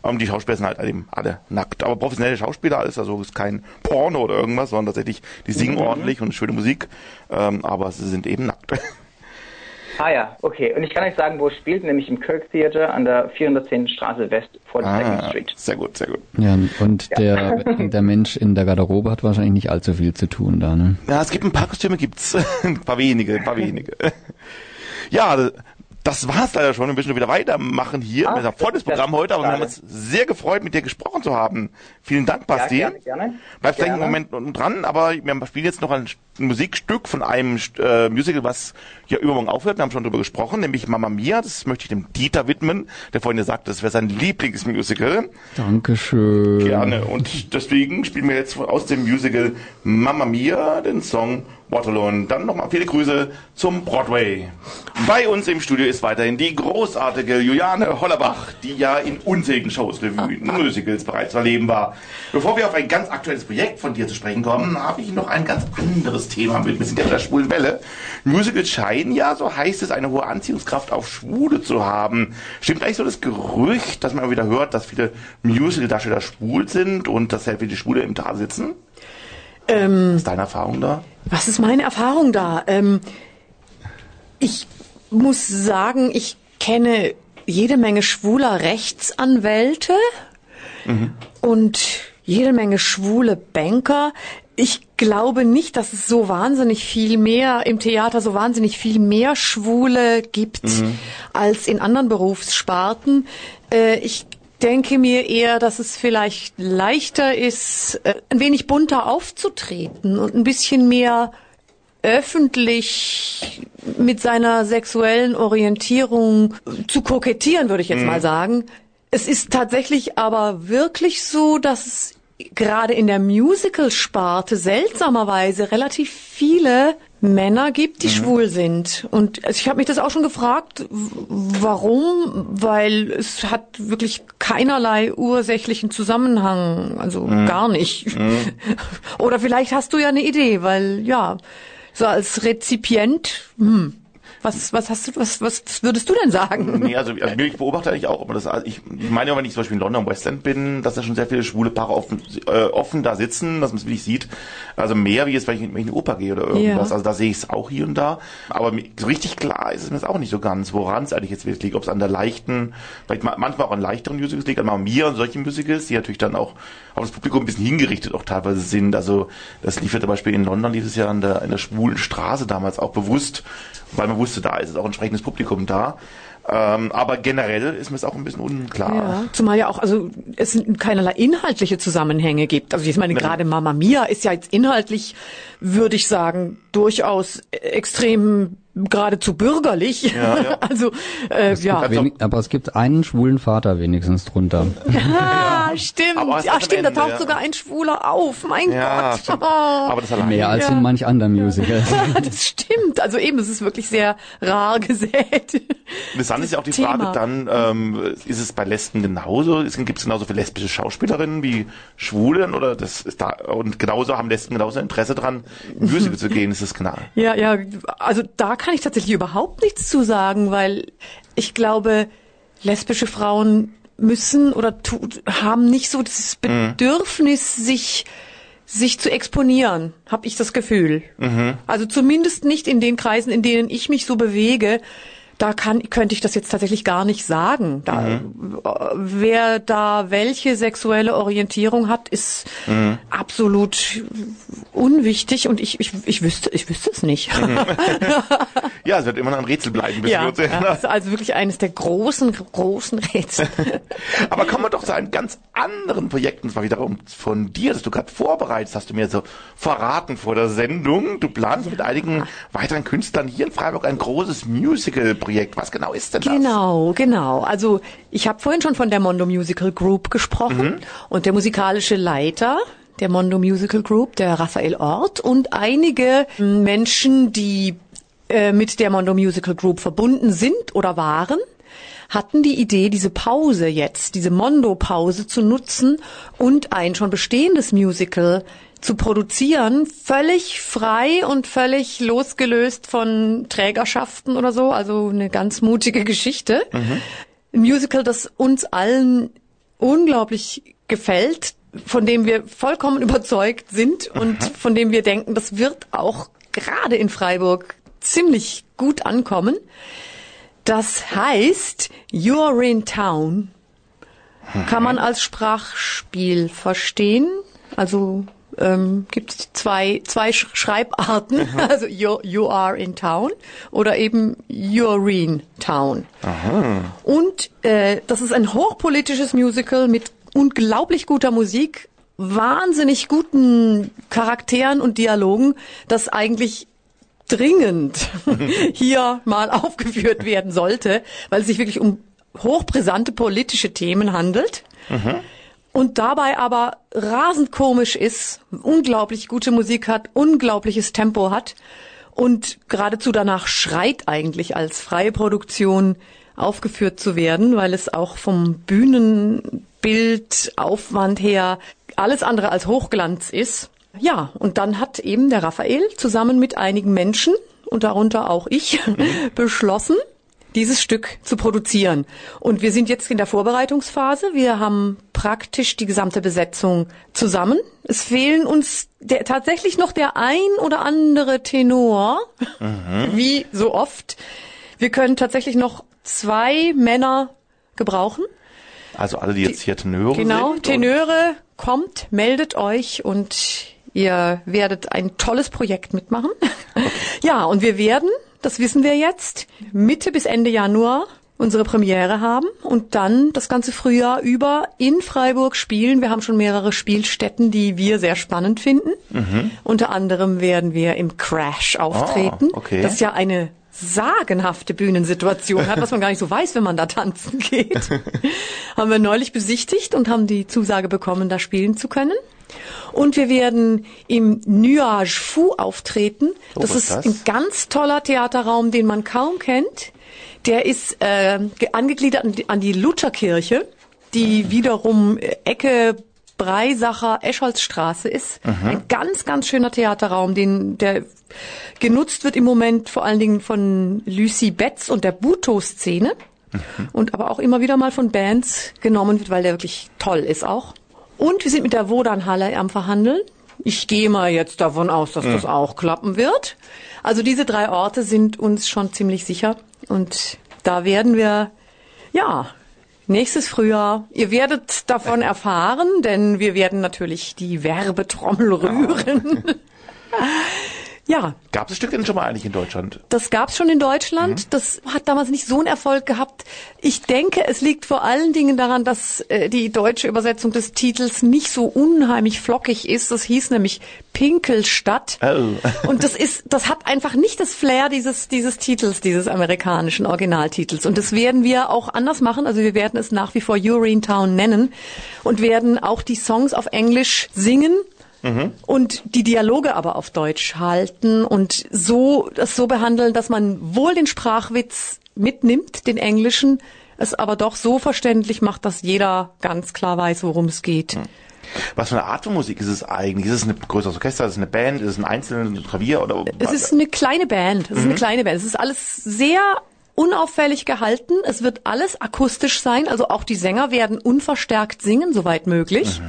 Ähm, die Schauspieler sind halt eben alle nackt. Aber professionelle Schauspieler alles, also es ist kein Porno oder irgendwas, sondern tatsächlich, die singen ordentlich und schöne Musik, ähm, aber sie sind eben nackt. Ah ja, okay. Und ich kann euch sagen, wo es spielt, nämlich im Kirk Theater an der 410. Straße West vor der Second Ah, Street. sehr gut, sehr gut. Ja, und der, der Mensch in der Garderobe hat wahrscheinlich nicht allzu viel zu tun da, ne? Ja, es gibt ein paar Kostüme, gibt's. ein paar wenige, ein paar wenige. Ja, das war's leider schon. Wir müssen schon wieder weitermachen hier. Ah, wir haben ein volles Programm heute, aber wir haben uns sehr gefreut, mit dir gesprochen zu haben. Vielen Dank, Basti. Ja, gerne, gerne. Bleibst gleich einen. Moment unten dran, aber wir spielen jetzt noch ein Musikstück von einem äh, Musical, was ja übermorgen aufhört. Wir haben schon drüber gesprochen, nämlich Mamma Mia. Das möchte ich dem Dieter widmen, der vorhin gesagt hat, das wäre sein Lieblingsmusical. Dankeschön. Gerne. Und deswegen spielen wir jetzt aus dem Musical Mamma Mia den Song Waterloo. Und dann nochmal viele Grüße zum Broadway. Bei uns im Studio ist weiterhin die großartige Juliane Hollerbach, die ja in unzähligen Shows, Revuen, Musicals bereits zu erleben war. Bevor wir auf ein ganz aktuelles Projekt von dir zu sprechen kommen, habe ich noch ein ganz anderes Thema mit. Wir sind ja bei der schwulen Welle. Musicals scheinen ja, so heißt es, eine hohe Anziehungskraft auf Schwule zu haben. Stimmt eigentlich so das Gerücht, dass man immer wieder hört, dass viele Musical-Darsteller schwul sind und dass sehr viele Schwule im Tal sitzen? Ähm, Was ist deine Erfahrung da? Was ist meine Erfahrung da? Ähm, ich muss sagen, ich kenne jede Menge schwuler Rechtsanwälte und jede Menge schwule Banker. Ich glaube nicht, dass es so wahnsinnig viel mehr im Theater so wahnsinnig viel mehr Schwule gibt als in anderen Berufssparten. Äh, ich denke mir eher, dass es vielleicht leichter ist, äh, ein wenig bunter aufzutreten und ein bisschen mehr öffentlich mit seiner sexuellen Orientierung zu kokettieren, würde ich jetzt mal sagen. Es ist tatsächlich aber wirklich so, dass es gerade in der Musical-Sparte seltsamerweise relativ viele Männer gibt, die schwul sind. Und ich habe mich das auch schon gefragt, warum, weil es hat wirklich keinerlei ursächlichen Zusammenhang, also gar nicht. Oder vielleicht hast du ja eine Idee, weil ja, so als Rezipient, hm, was, was hast du, was, was würdest du denn sagen? Nee, also, also ich beobachte eigentlich auch, aber das, also ich, ich meine, wenn ich zum Beispiel in London West End bin, dass da schon sehr viele schwule Paare offen, äh, offen da sitzen, dass man es wirklich sieht. Also mehr wie jetzt, wenn ich, wenn ich in die Oper gehe oder irgendwas. Ja. Also da sehe ich es auch hier und da. Aber mir- so richtig klar ist es mir jetzt auch nicht so ganz, woran es eigentlich jetzt wirklich liegt. Ob es an der leichten, vielleicht ma- manchmal auch an leichteren Musicals liegt, an Mia und solchen Musicals, die natürlich dann auch auf das Publikum ein bisschen hingerichtet auch teilweise sind. Also das lief ja zum Beispiel in London, lief es ja an der, in der schwulen Straße damals auch bewusst, weil man wusste, da ist es auch entsprechendes Publikum da. Ähm, aber generell ist mir es auch ein bisschen unklar. Ja, zumal ja auch, also es keinerlei inhaltliche Zusammenhänge gibt. Also ich meine, gerade Mama Mia ist ja jetzt inhaltlich, würde ich sagen, durchaus extrem geradezu bürgerlich. Ja, ja. Also äh, ja. Wenig, aber es gibt einen schwulen Vater wenigstens drunter. Ah, stimmt. Aber Ja, stimmt, da Ende, taucht ja. sogar ein Schwuler auf. Mein Ja, Gott. stimmt. Aber das allein. Mehr als Ja. in manch anderen Musicals. das stimmt. Also eben, es ist wirklich sehr rar gesät. Interessant ist ja auch die Thema. Frage dann, ähm, ist es bei Lesben genauso? Gibt es genauso viele lesbische Schauspielerinnen wie Schwulen oder das ist da und genauso haben Lesben genauso Interesse dran, in Musical zu gehen? Ist das klar? Ja, ja, also da kann ich tatsächlich überhaupt nichts zu sagen, weil ich glaube, lesbische Frauen müssen oder tut, haben nicht so das Bedürfnis, sich sich zu exponieren, habe ich das Gefühl. Also zumindest nicht in den Kreisen, in denen ich mich so bewege. Da kann, könnte ich das jetzt tatsächlich gar nicht sagen. Da, äh, Wer da welche sexuelle Orientierung hat, ist absolut unwichtig und ich, ich, ich wüsste, ich wüsste es nicht. Ja, es wird immer noch ein Rätsel bleiben. Bis ja, wir uns das ist also wirklich eines der großen, großen Rätsel. Aber kommen wir doch zu einem ganz anderen Projekt, und zwar wiederum von dir, das du gerade vorbereitet hast, du mir so verraten vor der Sendung. Du planst mit einigen weiteren Künstlern hier in Freiburg ein großes Musical-Projekt. Was genau ist denn das? Genau, genau. Also ich habe vorhin schon von der Mondo Musical Group gesprochen und der musikalische Leiter der Mondo Musical Group, der Raphael Ort und einige Menschen, die äh, mit der Mondo Musical Group verbunden sind oder waren, hatten die Idee, diese Pause jetzt, diese Mondo-Pause zu nutzen und ein schon bestehendes Musical zu produzieren, völlig frei und völlig losgelöst von Trägerschaften oder so, also eine ganz mutige Geschichte. Ein Musical, das uns allen unglaublich gefällt, von dem wir vollkommen überzeugt sind und von dem wir denken, das wird auch gerade in Freiburg ziemlich gut ankommen. Das heißt, You're in Town kann man als Sprachspiel verstehen. Also ähm, gibt es zwei, zwei Sch Schreibarten, also you, you are in town oder eben you're in town. Und äh, das ist ein hochpolitisches Musical mit unglaublich guter Musik, wahnsinnig guten Charakteren und Dialogen, das eigentlich dringend hier mal aufgeführt werden sollte, weil es sich wirklich um hochbrisante politische Themen handelt. Und dabei aber rasend komisch ist, unglaublich gute Musik hat, unglaubliches Tempo hat und geradezu danach schreit eigentlich als freie Produktion aufgeführt zu werden, weil es auch vom Bühnenbild, Aufwand her alles andere als Hochglanz ist. Ja, und dann hat eben der Raphael zusammen mit einigen Menschen und darunter auch ich beschlossen, dieses Stück zu produzieren. Und wir sind jetzt in der Vorbereitungsphase. Wir haben praktisch die gesamte Besetzung zusammen. Es fehlen uns der, tatsächlich noch der ein oder andere Tenor, wie so oft. Wir können tatsächlich noch zwei Männer gebrauchen. Also alle, die jetzt hier Tenöre Genau, sind. Tenöre, kommt, meldet euch und ihr werdet ein tolles Projekt mitmachen. ja, und wir werden, das wissen wir jetzt, Mitte bis Ende Januar unsere Premiere haben und dann das ganze Frühjahr über in Freiburg spielen. Wir haben schon mehrere Spielstätten, die wir sehr spannend finden. Unter anderem werden wir im Crash auftreten. Ah, okay. Das ist ja eine sagenhafte Bühnensituation hat, was man gar nicht so weiß, wenn man da tanzen geht. haben wir neulich besichtigt und haben die Zusage bekommen, da spielen zu können. Und wir werden im Nuage Fou auftreten. Oh, das ist das? ein ganz toller Theaterraum, den man kaum kennt. Der ist äh, ge- angegliedert an die, Lutherkirche, die wiederum äh, Ecke Breisacher Escholzstraße ist. Ein ganz, ganz schöner Theaterraum, den der genutzt wird im Moment vor allen Dingen von Lucy Betz und der Buto-Szene. Und aber auch immer wieder mal von Bands genommen wird, weil der wirklich toll ist auch. Und wir sind mit der Wodanhalle am Verhandeln. Ich gehe mal jetzt davon aus, dass das auch klappen wird. Also diese drei Orte sind uns schon ziemlich sicher. Und da werden wir, ja, nächstes Frühjahr, ihr werdet davon erfahren, denn wir werden natürlich die Werbetrommel rühren. Ja, Gab es das Stück denn schon mal eigentlich in Deutschland? das gab's schon in Deutschland. Das hat damals nicht so einen Erfolg gehabt. Ich denke, es liegt vor allen Dingen daran, dass äh, die deutsche Übersetzung des Titels nicht so unheimlich flockig ist. Das hieß nämlich Pinkelstadt. Oh. Und das ist, das hat einfach nicht das Flair dieses, dieses Titels, dieses amerikanischen Originaltitels. Und das werden wir auch anders machen. Also wir werden es nach wie vor Urine Town nennen und werden auch die Songs auf Englisch singen und die Dialoge aber auf Deutsch halten und so das so behandeln, dass man wohl den Sprachwitz mitnimmt, den englischen, es aber doch so verständlich macht, dass jeder ganz klar weiß, worum es geht. Was für eine Art von Musik ist es eigentlich? Ist es ein größeres Orchester? Ist es eine Band? Ist es ein einzelnes Klavier? Oder Es ist eine kleine Band. Es ist eine kleine Band. Es ist alles sehr unauffällig gehalten. Es wird alles akustisch sein. Also auch die Sänger werden unverstärkt singen, soweit möglich.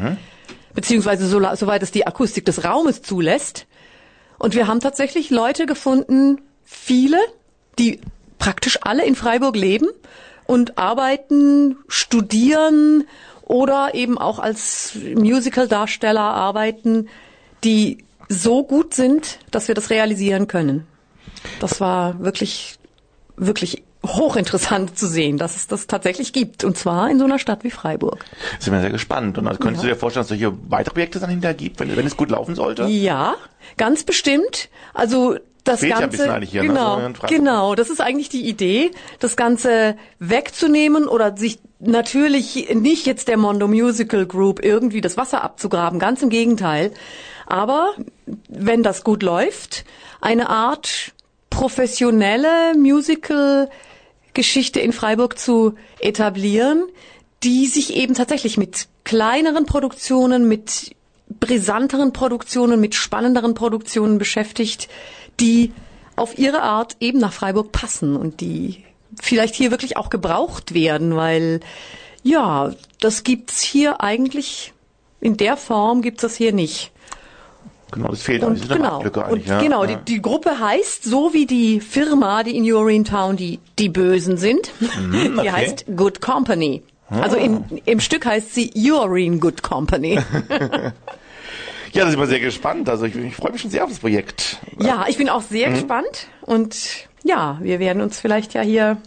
Beziehungsweise so, soweit es die Akustik des Raumes zulässt. Und wir haben tatsächlich Leute gefunden, viele, die praktisch alle in Freiburg leben und arbeiten, studieren oder eben auch als Musical-Darsteller arbeiten, die so gut sind, dass wir das realisieren können. Das war wirklich, wirklich hochinteressant zu sehen, dass es das tatsächlich gibt. Und zwar in so einer Stadt wie Freiburg. sind wir sehr gespannt. Und also könntest du dir vorstellen, dass es solche weitere Projekte dann hinterher gibt, wenn, wenn es gut laufen sollte? Ja, ganz bestimmt. Also das Fehlt ja Ganze, eigentlich hier, ne? genau, So in Freiburg. genau, das ist eigentlich die Idee, das Ganze wegzunehmen oder sich natürlich nicht jetzt der Mondo Musical Group irgendwie das Wasser abzugraben, ganz im Gegenteil. Aber wenn das gut läuft, eine Art professionelle Musical-Geschichte in Freiburg zu etablieren, die sich eben tatsächlich mit kleineren Produktionen, mit brisanteren Produktionen, mit spannenderen Produktionen beschäftigt, die auf ihre Art eben nach Freiburg passen und die vielleicht hier wirklich auch gebraucht werden, weil ja, das gibt's hier eigentlich in der Form gibt's das hier nicht. Genau, das fehlt Und genau, Marktlücke und eigentlich, ja. genau, ja. die, die Gruppe heißt so wie die Firma, die in Urinetown die die Bösen sind. Mhm, okay. Die heißt Good Company. Also in, im Stück heißt sie Urine Good Company. Ja, da sind wir sehr gespannt. Also ich, ich freue mich schon sehr auf das Projekt. ja, ich bin auch sehr Mhm. gespannt und ja, wir werden uns vielleicht ja hier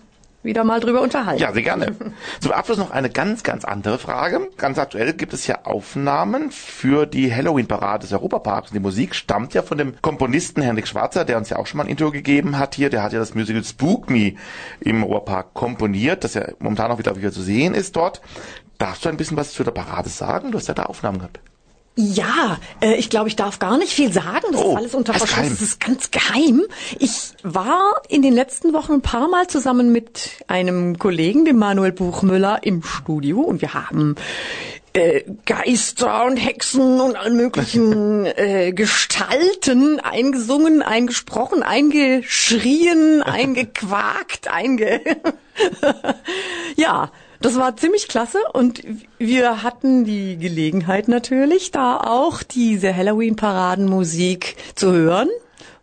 wieder mal drüber unterhalten. Ja, sehr gerne. Zum Abschluss noch eine ganz, ganz andere Frage. Ganz aktuell gibt es ja Aufnahmen für die Halloween-Parade des Europaparks. Die Musik stammt ja von dem Komponisten Henrik Schwarzer, der uns ja auch schon mal ein Intro gegeben hat hier. Der hat ja das Musical Spook Me im Europapark komponiert, das ja momentan auch wieder, wieder zu sehen ist dort. Darfst du ein bisschen was zu der Parade sagen? Du hast ja da Aufnahmen gehabt. Ja, äh, ich glaube, ich darf gar nicht viel sagen. Das Oh, ist alles unter Verschluss. Das ist ganz geheim. Ich war in den letzten Wochen ein paar Mal zusammen mit einem Kollegen, dem Manuel Buchmüller, im Studio und wir haben äh, Geister und Hexen und allen möglichen äh, Gestalten eingesungen, eingesprochen, eingeschrien, eingequakt, einge... ja, das war ziemlich klasse und wir hatten die Gelegenheit natürlich, da auch diese Halloween-Paradenmusik zu hören,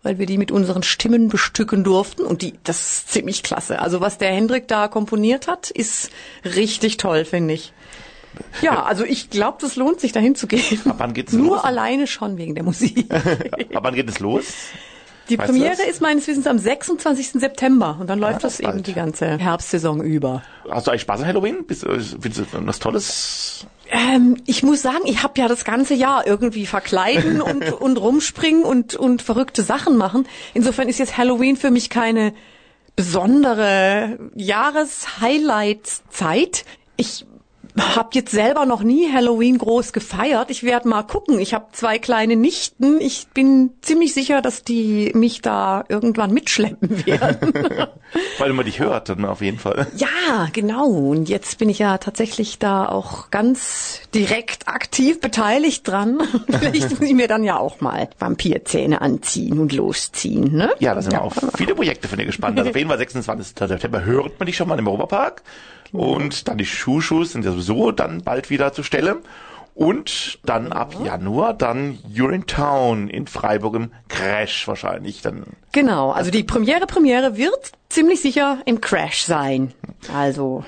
weil wir die mit unseren Stimmen bestücken durften und die, das ist ziemlich klasse. Also was der Hendrik da komponiert hat, ist richtig toll, finde ich. Ja, also ich glaube, das lohnt sich dahin zu gehen. Ab wann geht's Nur los? alleine schon wegen der Musik. Ab wann geht es los? Die Weißt Premiere das? ist meines Wissens am 26. September und dann läuft das das ist eben die ganze Herbstsaison über. Hast du eigentlich Spaß an Halloween? Bist, äh, findest du was Tolles? Ähm, ich muss sagen, ich habe ja das ganze Jahr irgendwie verkleiden und, und rumspringen und, und verrückte Sachen machen. Insofern ist jetzt Halloween für mich keine besondere Jahreshighlight-Zeit. Ich habe jetzt selber noch nie Halloween groß gefeiert. Ich werde mal gucken. Ich habe zwei kleine Nichten. Ich bin ziemlich sicher, dass die mich da irgendwann mitschleppen werden. Weil man dich hört, dann auf jeden Fall. Ja, genau. Und jetzt bin ich ja tatsächlich da auch ganz direkt aktiv beteiligt dran. Vielleicht muss ich mir dann ja auch mal Vampirzähne anziehen und losziehen, ne? Ja, da sind wir auf viele Projekte von dir gespannt. Also auf jeden Fall 26. September hört man dich schon mal im Europapark. Und dann die Schuhschuhs sind ja sowieso dann bald wieder zur Stelle. Und dann ab Januar dann You're in Town in Freiburg im Crash wahrscheinlich. Dann Genau. Also die Premiere Premiere wird ziemlich sicher im Crash sein. Also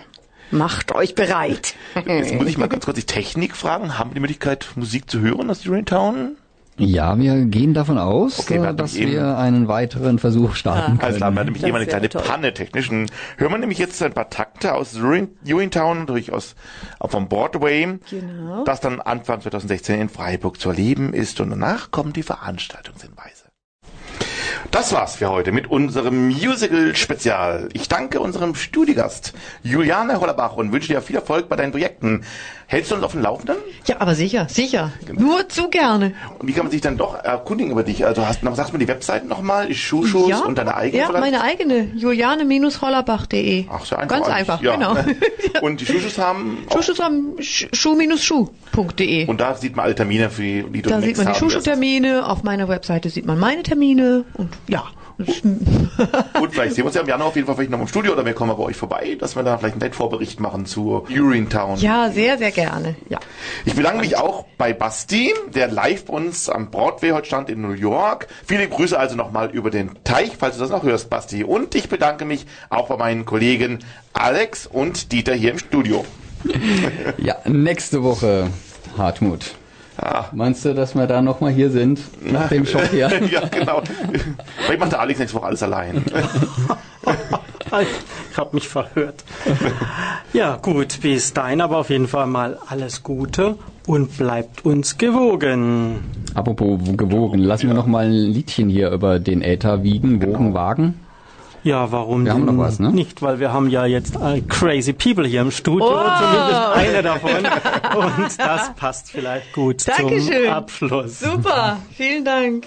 macht euch bereit. Jetzt muss ich mal ganz kurz die Technik fragen. Haben wir die Möglichkeit, Musik zu hören aus You're in Town? Ja, wir gehen davon aus, Okay, wir dass eben- wir einen weiteren Versuch starten klar, können. wir haben nämlich Das eben eine kleine toll. Panne technisch. Dann Hören wir nämlich jetzt ein paar Takte aus Urinetown, natürlich aus, vom Broadway, Genau. das dann Anfang 2016 in Freiburg zu erleben ist und danach kommen die Veranstaltungshinweise. Das war's für heute mit unserem Musical-Spezial. Ich danke unserem Studiogast Juliane Hollerbach und wünsche dir viel Erfolg bei deinen Projekten. Hältst du uns auf dem Laufenden? Ja, aber sicher, sicher. Nur zu gerne. Und wie kann man sich dann doch erkundigen über dich? Also hast du sagst du mir die Webseite nochmal, die Schuhschuhs ja, und deine eigene Ja, vielleicht? meine eigene. Juliane-hollerbach.de. Ach, so einfach. Ganz einfach, ja. genau. Und die Schuhschuhs haben auch, Schuhschuss am Sch- schuh-schuh.de. und da sieht man alle Termine, für die, die du Da sieht man die haben wirst. Schuhschuhtermine, auf meiner Webseite sieht man meine Termine und ja. Gut, vielleicht sehen wir uns ja im Januar auf jeden Fall vielleicht noch im Studio oder wir kommen mal bei euch vorbei, dass wir da vielleicht einen kleinen Vorbericht machen zu Urinetown. Ja, sehr, sehr gerne. Ja. Ich bedanke mich auch bei Basti, der live bei uns am Broadway heute stand in New York. Viele Grüße also nochmal über den Teich, falls du das noch hörst, Basti. Und ich bedanke mich auch bei meinen Kollegen Alex und Dieter hier im Studio. Ja, nächste Woche, Hartmut. Ah. Meinst du, dass wir da nochmal hier sind, nach dem Schock hier? ja, genau. Vielleicht macht der Alex nächste Woche alles allein. Ich habe mich verhört. Ja, gut, bis dahin aber auf jeden Fall mal alles Gute und bleibt uns gewogen. Apropos gewogen, lassen wir noch mal ein Liedchen hier über den Äther wiegen, wogen, wagen. Ja, warum Wir haben noch was, ne? nicht? Weil wir haben ja jetzt äh, crazy people hier im Studio, Oh! zumindest eine davon. Und das passt vielleicht gut Dankeschön. zum Abschluss. Super, vielen Dank.